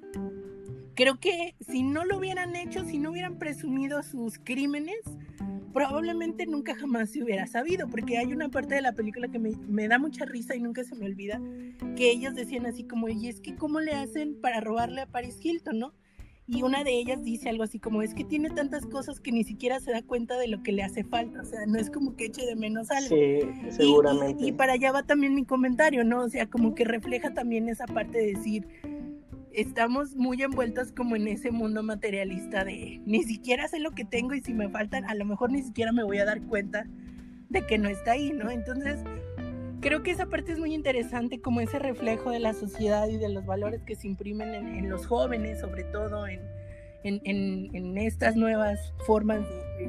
creo que si no lo hubieran hecho, si no hubieran presumido sus crímenes, probablemente nunca jamás se hubiera sabido, porque hay una parte de la película que me, da mucha risa y nunca se me olvida, que ellos decían así como, y es que cómo le hacen para robarle a Paris Hilton, ¿no? Y una de ellas dice algo así como, es que tiene tantas cosas que ni siquiera se da cuenta de lo que le hace falta, o sea, no es como que eche de menos algo. Sí, seguramente. y para allá va también mi comentario, ¿no? O sea, como que refleja también esa parte de decir, estamos muy envueltos como en ese mundo materialista de ni siquiera sé lo que tengo y si me faltan, a lo mejor ni siquiera me voy a dar cuenta de que no está ahí, ¿no? Entonces, creo que esa parte es muy interesante, como ese reflejo de la sociedad y de los valores que se imprimen en, los jóvenes, sobre todo en, en, estas nuevas formas de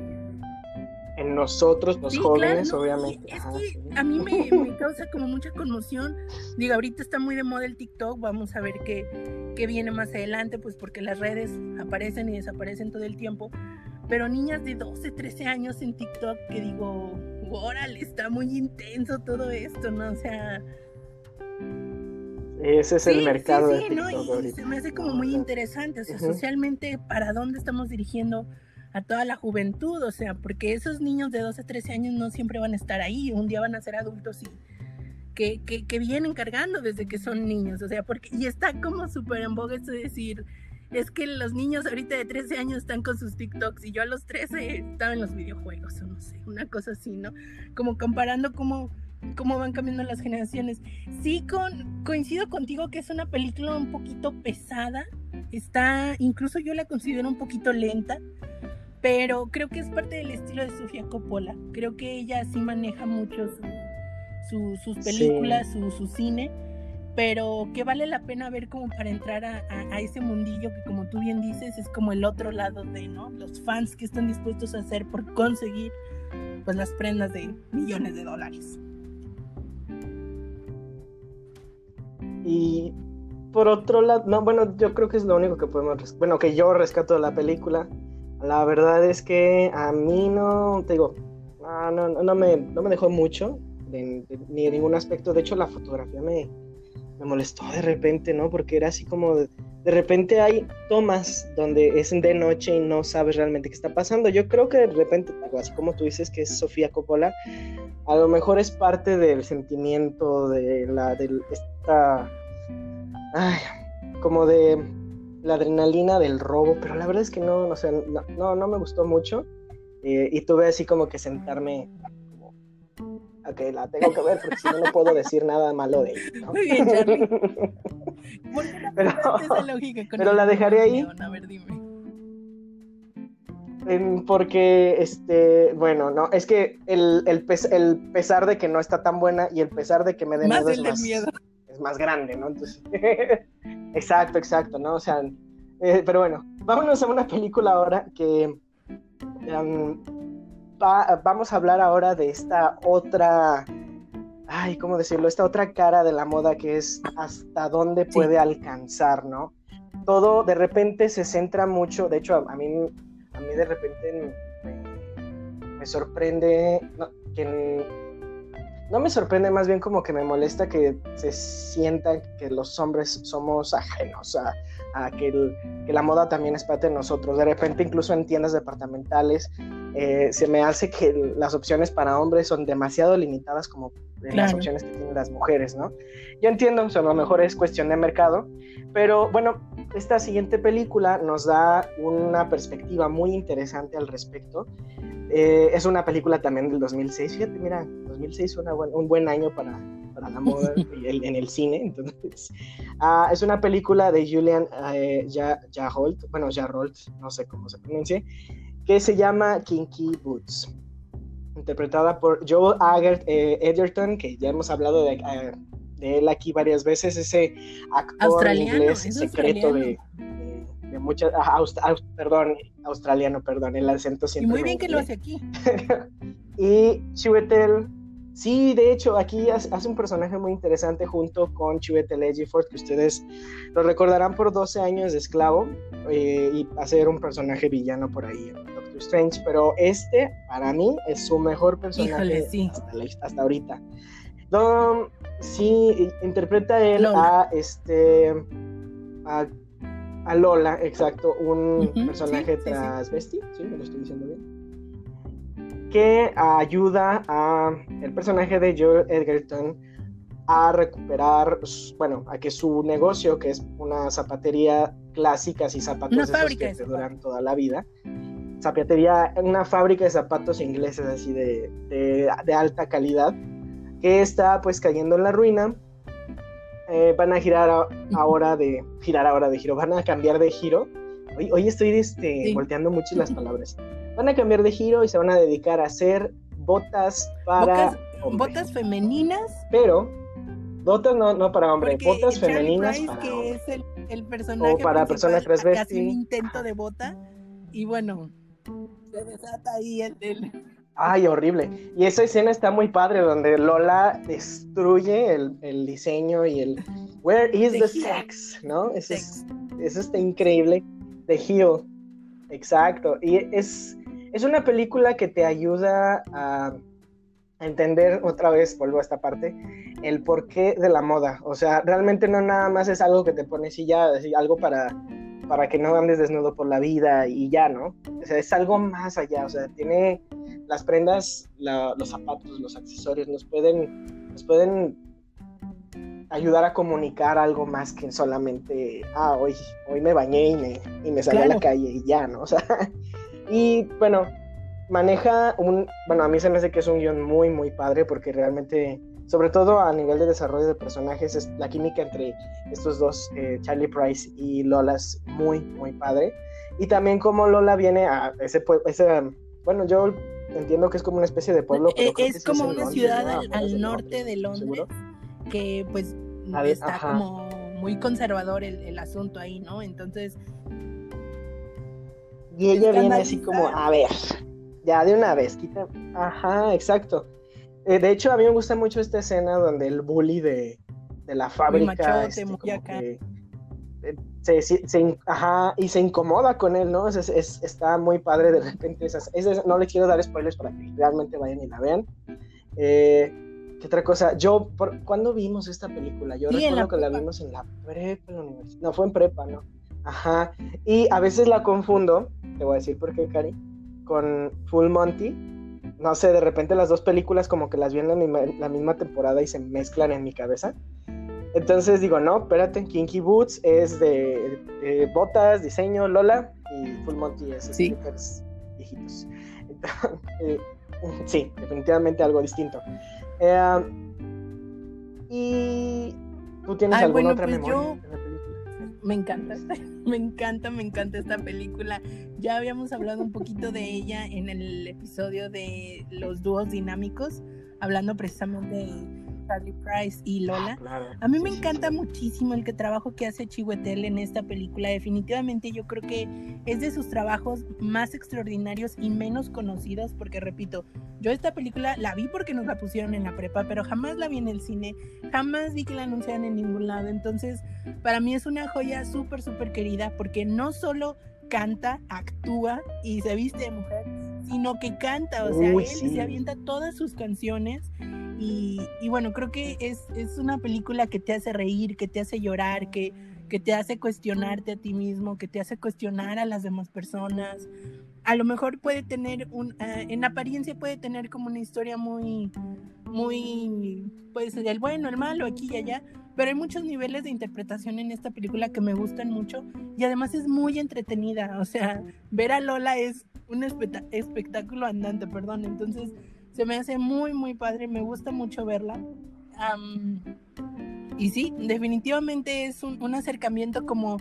en nosotros, los jóvenes, obviamente. Es que a mí me, causa como mucha conmoción. Digo, ahorita está muy de moda el TikTok, vamos a ver qué, qué viene más adelante, pues porque las redes aparecen y desaparecen todo el tiempo. Pero niñas de 12, 13 años en TikTok que digo, órale, está muy intenso todo esto, ¿no? O sea... Ese es el mercado de TikTok se me hace como muy interesante, o sea, socialmente, ¿para dónde estamos dirigiendo a toda la juventud, o sea, porque esos niños de 12, 13 años no siempre van a estar ahí, un día van a ser adultos y que, que, vienen cargando desde que son niños, o sea, porque y está como súper en boga esto de decir, es que los niños ahorita de 13 años están con sus TikToks y yo a los 13 estaba en los videojuegos o no sé, una cosa así, ¿no? Como comparando cómo, cómo van cambiando las generaciones. Sí, coincido contigo que es una película un poquito pesada, está, incluso yo la considero un poquito lenta, pero creo que es parte del estilo de Sofía Coppola. Creo que ella sí maneja mucho sus películas, su, su cine pero que vale la pena ver como para entrar a, ese mundillo que como tú bien dices es como el otro lado de, ¿no? Los fans que están dispuestos a hacer por conseguir pues las prendas de millones de dólares. Y por otro lado, no, bueno, yo creo que es lo único que podemos, bueno, que yo rescato de la película. La verdad es que a mí no, te digo, no, no, no, me, no me dejó mucho, ni en ningún aspecto. De hecho, la fotografía me, me molestó de repente, ¿no? Porque era así como de, repente hay tomas donde es de noche y no sabes realmente qué está pasando. Yo creo que de repente, así como tú dices que es Sofía Coppola, a lo mejor es parte del sentimiento de la de esta ay, como de la adrenalina del robo, pero la verdad es que no, no, sé, no, no, me gustó mucho. Eh, y tuve así como que sentarme Ok, la tengo que ver porque si no, no puedo decir nada malo de ella. ¿no? Muy bien, Charlie. ¿Por qué no pero, esa lógica con pero la dejaré ahí. A ver, dime. Porque, este, bueno, no, es que el, el, el, pesar de que no está tan buena y el pesar de que me dé miedo, es más, miedo es más grande, ¿no? Entonces, exacto, exacto, ¿no? O sea, eh, pero bueno, vámonos a una película ahora que um, vamos a hablar ahora de esta otra, ay, ¿cómo decirlo? Esta otra cara de la moda que es hasta dónde puede alcanzar, ¿no? Todo de repente se centra mucho, de hecho a, mí, a mí de repente me, sorprende que no me sorprende, más bien como que me molesta que se sienta que los hombres somos ajenos a, a que, que, la moda también es parte de nosotros. De repente, incluso en tiendas departamentales, eh, se me hace que las opciones para hombres son demasiado limitadas como las opciones que tienen las mujeres, ¿no? Yo entiendo, o sea, a lo mejor es cuestión de mercado, pero bueno, esta siguiente película nos da una perspectiva muy interesante al respecto. Eh, es una película también del 2006, fíjate, mira, 2006 fue un buen año para, para la moda en el cine, entonces, uh, es una película de Julian eh, Jaholt, bueno, Jaholt, no sé cómo se pronuncia, que se llama Kinky Boots, interpretada por Joel Agert, eh, Edgerton, que ya hemos hablado de, eh, de, él aquí varias veces, ese actor inglés secreto de, de, muchas, perdón, australiano, perdón, el acento siempre. Y muy bien que lo hace aquí. y Chiwetel Sí, de hecho, aquí hace un personaje muy interesante junto con Chiwetel Ejiofor, que ustedes lo recordarán por 12 años de esclavo eh, y hacer un personaje villano por ahí en Doctor Strange, pero este, para mí, es su mejor personaje hasta, ahorita. sí, interpreta él a este... A, Lola, exacto, un personaje transvesti, sí, me lo estoy diciendo bien. Que ayuda a el personaje de Joel Edgerton a recuperar, bueno, a que su negocio, que es una zapatería clásica y zapatos que duran toda la vida, zapatería, una fábrica de zapatos ingleses así de, de, alta calidad, que está pues cayendo en la ruina. Eh, van a girar ahora de girar ahora de giro, van a cambiar de giro. Hoy, hoy estoy este, volteando mucho las palabras van a cambiar de giro y se van a dedicar a hacer botas para botas femeninas. Pero botas no, no para hombres, botas femeninas para que es el, personaje o para personas transvestis. un intento de bota y bueno, se desata ahí el, Ay, horrible. Y esa escena está muy padre, donde Lola destruye el, diseño y el Where is the, sex? ¿No? Eso, eso está increíble. The Heel. Exacto. Y es, es una película que te ayuda a entender otra vez, vuelvo a esta parte, el porqué de la moda. O sea, realmente no nada más es algo que te pones y ya, algo para, para que no andes desnudo por la vida y ya, ¿no? O sea, es algo más allá. O sea, tiene las prendas, los zapatos, los accesorios, nos pueden, nos pueden ayudar a comunicar algo más que solamente, ah, hoy, hoy me bañé y me, y me salí a la calle y ya, ¿no? O sea, y bueno, maneja un, bueno, a mí se me hace que es un guion muy, muy padre porque realmente, sobre todo a nivel de desarrollo de personajes, es, la química entre estos dos, eh, Charlie Price y Lola, es muy, muy padre. Y también como Lola viene a ese, ese bueno, yo entiendo que es como una especie de pueblo. Pero es, es como una ciudad al, norte de Londres, que pues está como muy conservador el, el asunto ahí, ¿no? Entonces... Y ella viene así como, a ver, ya de una vez, quita. Ajá, exacto. Eh, de hecho, a mí me gusta mucho esta escena donde el bully de, de la fábrica. este, que, se, se, ajá, y se incomoda con él, ¿no? Es, es, está muy padre de repente. Esas, no les quiero dar spoilers para que realmente vayan y la vean. Eh, ¿Qué otra cosa? Yo, por, ¿cuándo vimos esta película? Yo recuerdo que la vimos en la prepa, en la universidad. No, fue en prepa, ¿no? Ajá. Y a veces la confundo, te voy a decir por qué, Cari con Full Monty. No sé, de repente las dos películas como que las vi en la misma, temporada y se mezclan en mi cabeza. Entonces digo, no, espérate, Kinky Boots es de, botas, diseño, Lola, y Full Monty es sí. viejitos. Eh, sí, definitivamente algo distinto. Eh, y tú tienes alguna otra pues memoria me encanta, me encanta, me encanta esta película. Ya habíamos hablado un poquito de ella en el episodio de los dúos dinámicos, hablando precisamente de Charlie Price y Lola. Ah, a mí me encanta muchísimo el que trabajo que hace Chihuetel en esta película. Definitivamente yo creo que es de sus trabajos más extraordinarios y menos conocidos, porque repito, yo esta película la vi porque nos la pusieron en la prepa, pero jamás la vi en el cine, jamás vi que la anunciaran en ningún lado. Entonces, para mí es una joya súper, súper querida, porque no solo canta, actúa y se viste de mujer, sino que canta, o sea, él se avienta todas sus canciones y, bueno, creo que es, es, una película que te hace reír, que te hace llorar, que, que te hace cuestionarte a ti mismo, que te hace cuestionar a las demás personas. A lo mejor puede tener un, eh, en apariencia puede tener como una historia muy, muy, pues el bueno, el malo, aquí y allá, pero hay muchos niveles de interpretación en esta película que me gustan mucho y además es muy entretenida, o sea, ver a Lola es un espectáculo andante, perdón, entonces me hace muy, muy padre, me gusta mucho verla. y sí, definitivamente es un, acercamiento como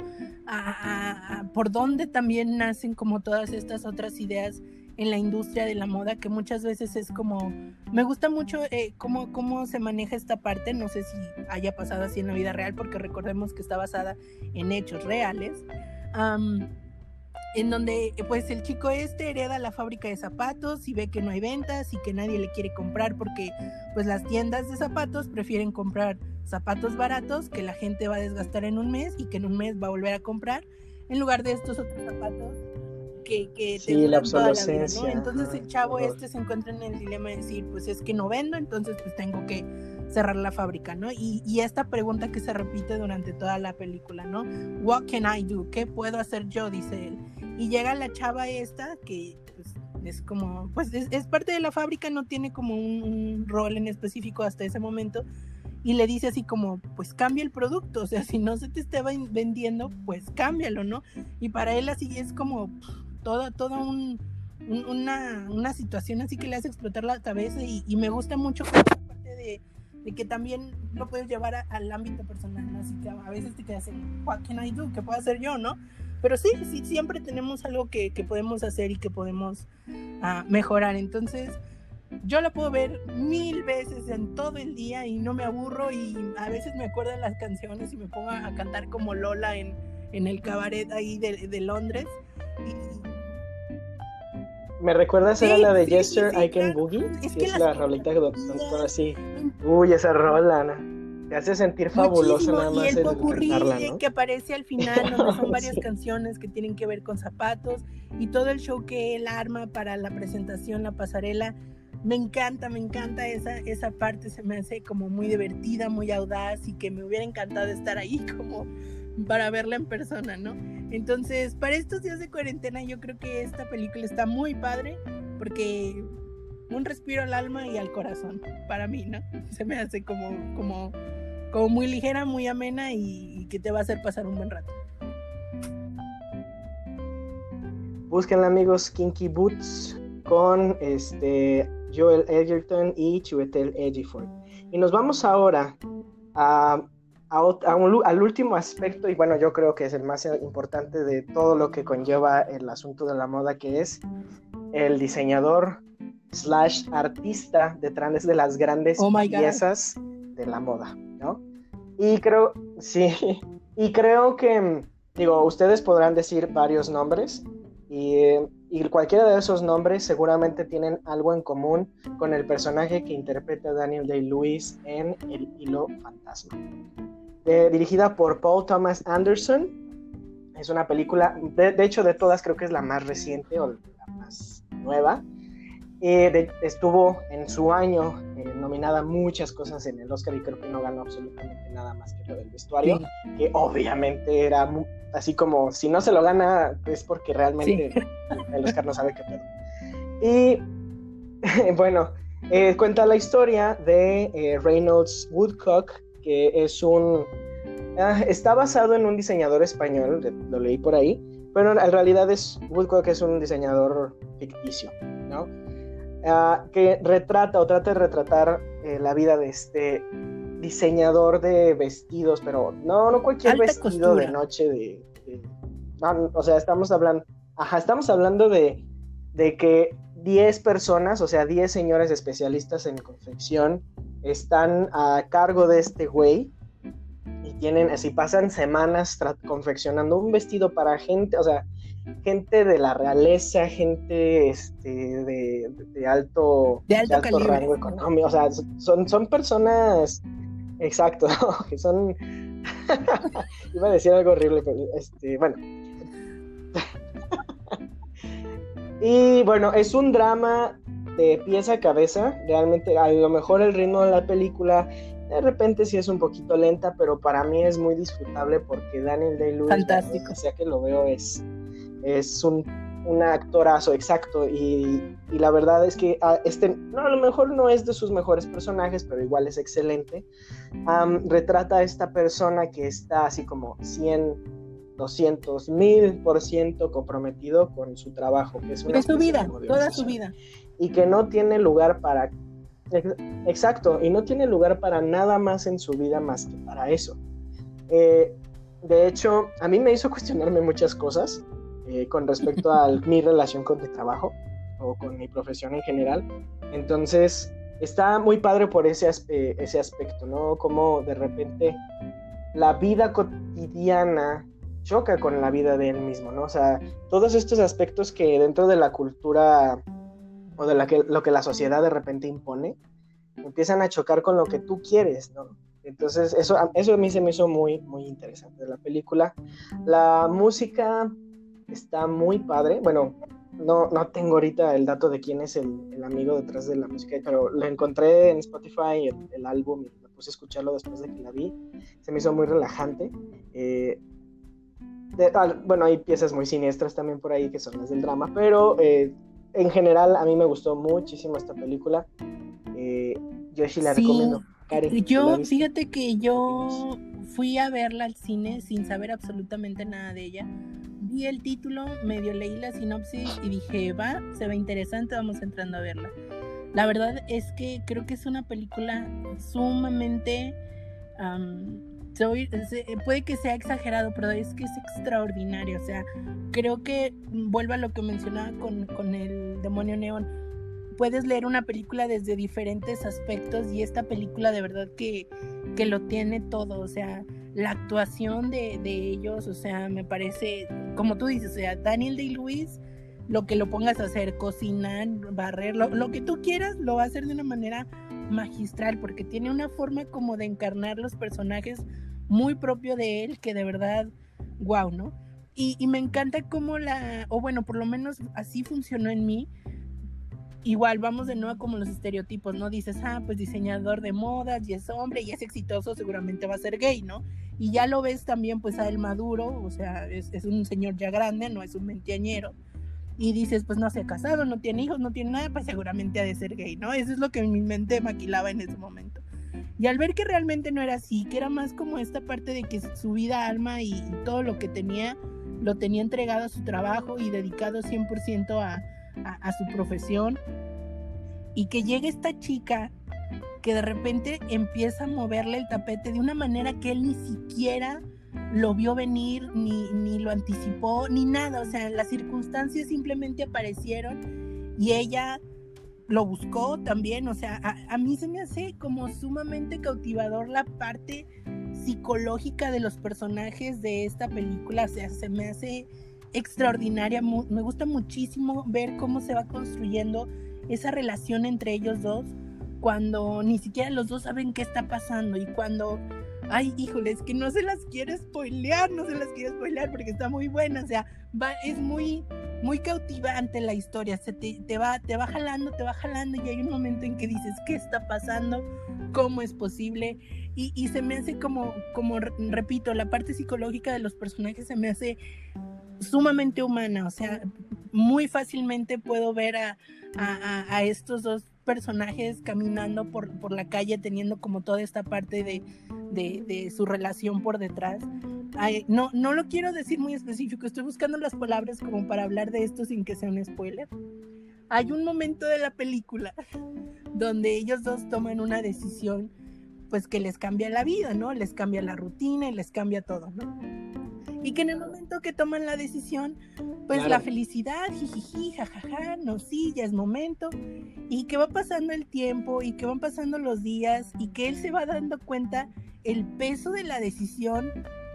a, por donde también nacen como todas estas otras ideas en la industria de la moda, que muchas veces es como, me gusta mucho eh, cómo, cómo se maneja esta parte, no sé si haya pasado así en la vida real, porque recordemos que está basada en hechos reales en donde pues el chico este hereda la fábrica de zapatos y ve que no hay ventas y que nadie le quiere comprar porque pues las tiendas de zapatos prefieren comprar zapatos baratos que la gente va a desgastar en un mes y que en un mes va a volver a comprar en lugar de estos otros zapatos que, que sí, la obsolescencia. Entonces el chavo este se encuentra en el dilema de decir, pues es que no vendo, entonces pues tengo que cerrar la fábrica, ¿no? Y, y, esta pregunta que se repite durante toda la película, ¿no? What can I do? ¿Qué puedo hacer yo? Dice él. Y llega la chava esta que pues, es como, pues es, parte de la fábrica, no tiene como un, rol en específico hasta ese momento. Y le dice así como, pues cambia el producto, o sea, si no se te estaba vendiendo, pues cámbialo, ¿no? Y para él así es como toda, toda un, una, una, situación así que le hace explotar la cabeza y, y me gusta mucho parte de, de, que también lo puedes llevar al ámbito personal, ¿no? Así que a veces te quedas en, what can I do? ¿Qué puedo hacer yo, no? Pero sí, sí, siempre tenemos algo que, que podemos hacer y que podemos uh, mejorar. Entonces, yo la puedo ver mil veces en todo el día y no me aburro y a veces me acuerdo de las canciones y me pongo a cantar como Lola en, en el cabaret ahí de, de Londres. Y, ¿Me recuerdas sí, la de sí, Gesture I Can Boogie? Es, que es la rolita que así. Uy, esa rola, ¿no? Te hace sentir fabulosa nada más. Y el popurrí que aparece al final, donde son varias canciones que tienen que ver con zapatos y todo el show que él arma para la presentación, la pasarela. Me encanta, me encanta esa, esa parte, se me hace como muy divertida, muy audaz y que me hubiera encantado estar ahí como para verla en persona, ¿no? Entonces, para estos días de cuarentena yo creo que esta película está muy padre porque un respiro al alma y al corazón, para mí, ¿no? Se me hace como, como como muy ligera, muy amena y, que te va a hacer pasar un buen rato. Busquen amigos Kinky Boots con este Joel Edgerton y Chiwetel Ejiofor. Y nos vamos ahora a, a al último aspecto, y bueno, yo creo que es el más importante de todo lo que conlleva el asunto de la moda, que es el diseñador slash artista detrás de las grandes Oh piezas de la moda, ¿no? Y creo, sí, y creo que, digo, ustedes podrán decir varios nombres, y, eh, y cualquiera de esos nombres seguramente tienen algo en común con el personaje que interpreta Daniel Day-Lewis en El Hilo Fantasma. De- dirigida por Paul Thomas Anderson. Es una película, de, de hecho de todas creo que es la más reciente o la más nueva. Eh, de- estuvo en su año eh, nominada muchas cosas en el Oscar y creo que no ganó absolutamente nada más que lo del vestuario, que obviamente era así como si no se lo gana es porque realmente el Oscar no sabe qué pedo. Y bueno, eh, cuenta la historia de eh, Reynolds Woodcock, que es un... ah, está basado en un diseñador español, lo leí por ahí, pero en realidad es Woodcock es un diseñador ficticio, ¿no? Que retrata o trata de retratar eh, la vida de este diseñador de vestidos, pero no, no cualquier Alta vestido de noche de, de- no, no, o sea, estamos hablando, ajá, estamos hablando de, de que 10 personas, o sea, 10 señores especialistas en confección están a cargo de este güey y tienen, así pasan semanas confeccionando un vestido para gente, o sea, gente de la realeza, gente este, de, de alto, De alto calibre. rango económico, o sea, son, son personas, exacto, que son, iba a decir algo horrible, pero este, bueno. y bueno, es un drama de pieza a cabeza, realmente a lo mejor el ritmo de la película de repente sí es un poquito lenta, pero para mí es muy disfrutable porque Daniel Day-Lewis, Fantástico. sea que lo veo, es, es un, un actorazo, exacto, y, y la verdad es que ah, este, no, a lo mejor no es de sus mejores personajes, pero igual es excelente. Retrata a esta persona que está así como 100, 200, mil por ciento comprometido con su trabajo, que es una De su vida, de toda su vida. y que no tiene lugar para ex- exacto y no tiene lugar para nada más en su vida más que para eso Eh, de hecho a mí me hizo cuestionarme muchas cosas eh, con respecto a mi relación con mi trabajo o con mi profesión en general entonces está muy padre por ese, eh, ese aspecto no como de repente la vida cotidiana choca con la vida de él mismo, ¿no? O sea, todos estos aspectos que dentro de la cultura o de la que, lo que la sociedad de repente impone, empiezan a chocar con lo que tú quieres, ¿no? Entonces, eso, eso a mí se me hizo muy, muy interesante de la película. La música está muy padre. Bueno, no, no tengo ahorita el dato de quién es el, el amigo detrás de la música, pero lo encontré en Spotify, el, el álbum, y me puse a escucharlo después de que la vi. Se me hizo muy relajante. Eh, de- ah, bueno, hay piezas muy siniestras también por ahí que son las del drama, pero eh, en general a mí me gustó muchísimo esta película. Eh, yo sí la Sí. recomiendo. Karen, ¿tú la Yo, fíjate que yo fui a verla al cine sin saber absolutamente nada de ella. Vi el título, medio leí la sinopsis y dije, va, se ve interesante, vamos entrando a verla. La verdad es que creo que es una película sumamente... am, soy- puede que sea exagerado, pero es que es extraordinario. O sea, creo que vuelvo a lo que mencionaba con, con el demonio neón puedes leer una película desde diferentes aspectos y esta película de verdad que, que lo tiene todo, o sea, la actuación de, de ellos, o sea, me parece, como tú dices, o sea, Daniel Day-Lewis, lo que lo pongas a hacer, cocinar, barrer, lo, lo que tú quieras, lo va a hacer de una manera magistral, porque tiene una forma como de encarnar los personajes muy propio de él, que de verdad, wow, ¿no? Y, y me encanta cómo la, o bueno, por lo menos así funcionó en mí, igual vamos de nuevo como los estereotipos, ¿no? Dices, ah, pues diseñador de modas y es hombre y es exitoso, seguramente va a ser gay, ¿no? Y ya lo ves también pues a él maduro, o sea, es, un señor ya grande, no es un veinteañero. Y dices, pues no se ha casado, no tiene hijos, no tiene nada, pues seguramente ha de ser gay, ¿no? Eso es lo que mi mente maquilaba en ese momento. Y al ver que realmente no era así, que era más como esta parte de que su vida, alma y, todo lo que tenía, lo tenía entregado a su trabajo y dedicado 100% a, a, su profesión. Y que llegue esta chica que de repente empieza a moverle el tapete de una manera que él ni siquiera lo vio venir, ni, ni lo anticipó, ni nada. O sea, las circunstancias simplemente aparecieron y ella lo buscó también, o sea, a, mí se me hace como sumamente cautivador la parte psicológica de los personajes de esta película, o sea, se me hace extraordinaria, me gusta muchísimo ver cómo se va construyendo esa relación entre ellos dos, cuando ni siquiera los dos saben qué está pasando y cuando, ay, híjole, es que no se las quiere spoilear, no se las quiere spoilear porque está muy buena, o sea, es muy muy cautivante la historia, se te, va, te va jalando, te va jalando y hay un momento en que dices, ¿qué está pasando? ¿Cómo es posible? Y, se me hace como, como, repito, la parte psicológica de los personajes se me hace sumamente humana, o sea, muy fácilmente puedo ver a, a, estos dos personajes caminando por, por, la calle teniendo como toda esta parte de, de, de su relación por detrás no, no lo quiero decir muy específico, estoy buscando las palabras como para hablar de esto sin que sea un spoiler. Hay un momento de la película donde ellos dos toman una decisión pues que les cambia la vida, ¿no? Les cambia la rutina y les cambia todo, ¿no? Y que en el momento que toman la decisión, pues la felicidad, jijiji, jajaja, no, sí, ya es momento. Y que va pasando el tiempo y que van pasando los días y que él se va dando cuenta el peso de la decisión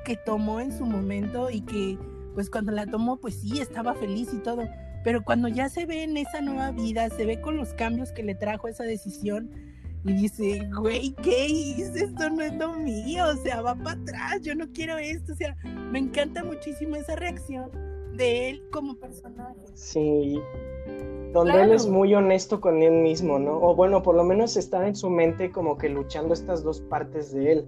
que tomó en su momento y que pues cuando la tomó pues sí estaba feliz y todo, pero cuando ya se ve en esa nueva vida, se ve con los cambios que le trajo esa decisión y dice, güey, ¿qué hice? Esto no es lo mío, o sea, va para atrás, yo no quiero esto, o sea, me encanta muchísimo esa reacción de él como personaje. Sí, donde él es muy honesto con él mismo, ¿no? O bueno, por lo menos está en su mente como que luchando estas dos partes de él.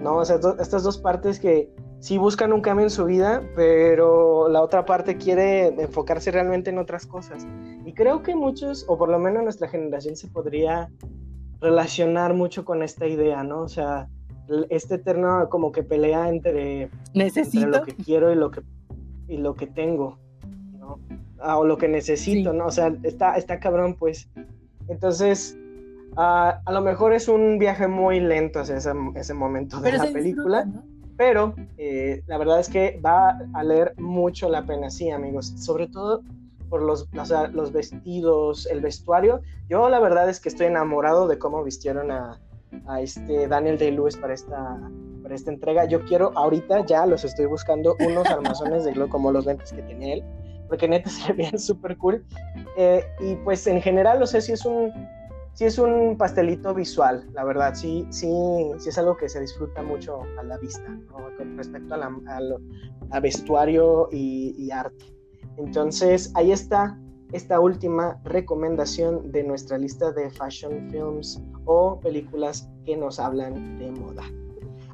¿no? O sea, estas dos partes que sí buscan un cambio en su vida, pero la otra parte quiere enfocarse realmente en otras cosas. Y creo que muchos, o por lo menos nuestra generación, se podría relacionar mucho con esta idea, ¿no? O sea, este eterno como que pelea entre, ¿Necesito? lo que quiero y lo que, y lo que tengo, ¿no? Ah, o lo que necesito, ¿no? O sea, está, está cabrón, pues. Entonces, Ah, a lo mejor es un viaje muy lento hacia ese, momento de la película, pero eh, la verdad es que va a leer mucho la pena, sí, amigos, sobre todo por los, los vestidos, el vestuario. Yo la verdad es que estoy enamorado de cómo vistieron a, a este Daniel Day-Lewis para esta, para esta entrega. Yo quiero, ahorita ya los estoy buscando, unos armazones de globo como los lentes que tenía él, porque neta se veían súper cool. Eh, y pues en general, no sé si es un sí es un pastelito visual, la verdad, sí, sí, sí es algo que se disfruta mucho a la vista, con respecto a, vestuario y, arte. Entonces, ahí está esta última recomendación de nuestra lista de fashion films o películas que nos hablan de moda.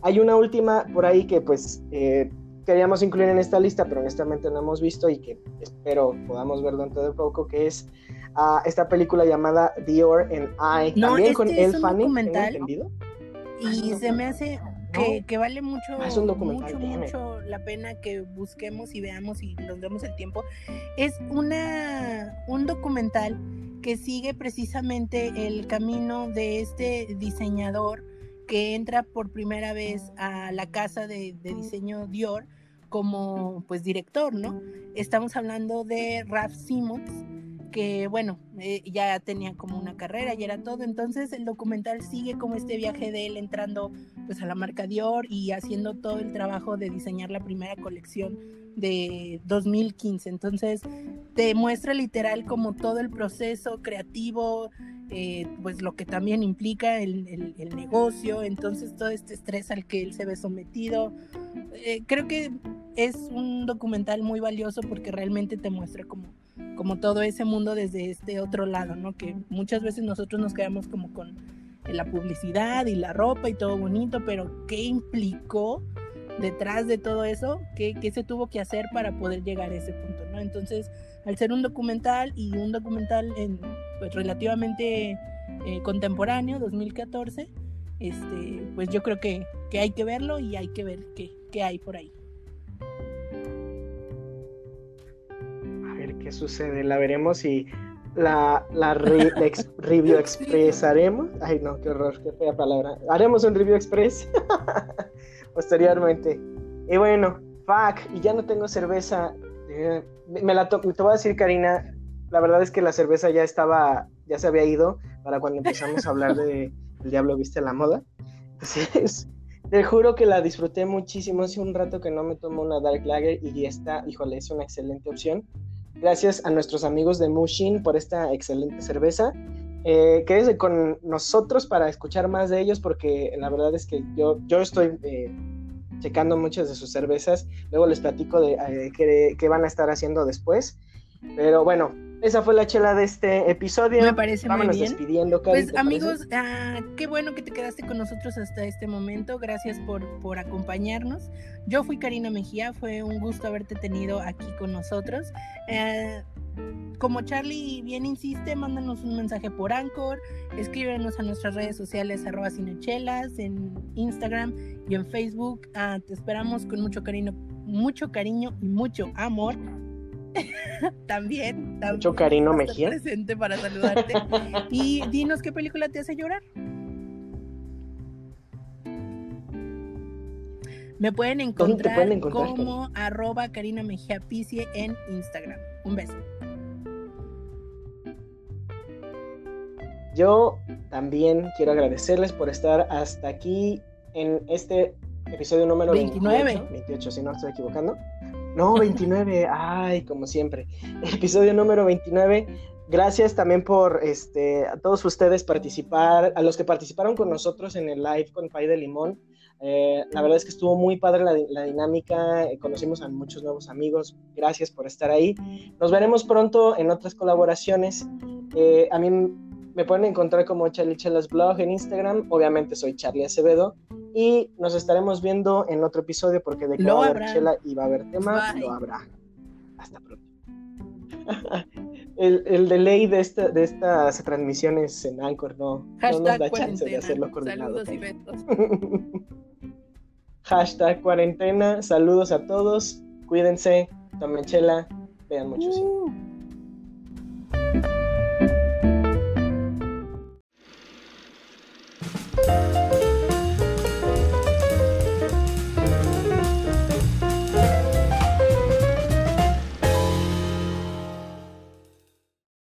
Hay una última por ahí que pues eh, queríamos incluir en esta lista, pero honestamente no hemos visto y que espero podamos ver dentro de poco, que es a esta película llamada Dior and I. No, también con El Fanning, entendido? Y ah, se me hace que, vale mucho, mucho, mucho la pena que busquemos y veamos y nos demos el tiempo. Es una un documental que sigue precisamente el camino de este diseñador que entra por primera vez a la casa de, de diseño Dior como pues director, ¿no? Estamos hablando de Ralph Simmons que bueno, eh, ya tenía como una carrera y era todo, entonces el documental sigue como este viaje de él entrando pues a la marca Dior y haciendo todo el trabajo de diseñar la primera colección de 2015, entonces te muestra literal como todo el proceso creativo, eh, pues lo que también implica el, el, negocio, entonces todo este estrés al que él se ve sometido, eh, creo que es un documental muy valioso porque realmente te muestra como como todo ese mundo desde este otro lado, ¿no? Que muchas veces nosotros nos quedamos como con la publicidad y la ropa y todo bonito, pero ¿qué implicó detrás de todo eso? ¿Qué, qué se tuvo que hacer para poder llegar a ese punto, ¿no? Entonces, al ser un documental y un documental en, pues, relativamente eh, contemporáneo, 2014, este, pues yo creo que, que hay que verlo y hay que ver qué, qué hay por ahí. Qué sucede, la veremos y la, la, re- la ex- review expresaremos. Ay, no, qué horror, qué fea palabra. Haremos un review express posteriormente. Y bueno, fuck, y ya no tengo cerveza. Eh, me la to- te voy a decir, Karina, la verdad es que la cerveza ya estaba, ya se había ido para cuando empezamos a hablar de El Diablo Viste la Moda. Entonces, te juro que la disfruté muchísimo. Hace un rato que no me tomo una Dark Lager y esta, híjole, es una excelente opción. Gracias a nuestros amigos de Mushin por esta excelente cerveza. Eh, quédese con nosotros para escuchar más de ellos porque la verdad es que yo, yo estoy eh, checando muchas de sus cervezas. Luego les platico de eh, qué, qué van a estar haciendo después. Pero bueno, esa fue la chela de este episodio. Me parece muy Vámonos bien. despidiendo, Cari, Pues amigos, ah, qué bueno que te quedaste con nosotros hasta este momento. Gracias por, por acompañarnos. Yo fui Karina Mejía, fue un gusto haberte tenido aquí con nosotros. Eh, como Charlie bien insiste, mándanos un mensaje por Anchor, escríbenos a nuestras redes sociales arroba cinechelas, en Instagram y en Facebook. Ah, te esperamos con mucho cariño, mucho cariño y mucho amor. también, también. Mucho Mejía. presente para saludarte. y dinos qué película te hace llorar. Me pueden ¿Dónde te encontrar, pueden encontrar, como arroba Karina Mejía Picie en Instagram. Un beso. Yo también quiero agradecerles por estar hasta aquí en este episodio número 29. 28, 28 si no estoy equivocando. No, 29, ay, como siempre. Episodio número 29. Gracias también por este, a todos ustedes participar, a los que participaron con nosotros en el live con Pay de Limón. Eh, la verdad es que estuvo muy padre la, dinámica, eh, conocimos a muchos nuevos amigos. Gracias por estar ahí. Nos veremos pronto en otras colaboraciones. Eh, a mí me pueden encontrar como Charlie Chelas Blog en Instagram. Obviamente soy Charlie Acevedo. Y nos estaremos viendo en otro episodio porque de que Lo va a haber chela y va a haber tema, Bye. lo habrá. Hasta pronto. el, el delay de, esta, de estas transmisiones en Anchor no, no nos da chance de hacerlo coordinado. Saludos y. Hashtag cuarentena. Saludos a todos. Cuídense. Tomen chela. Vean mucho cine. Uh.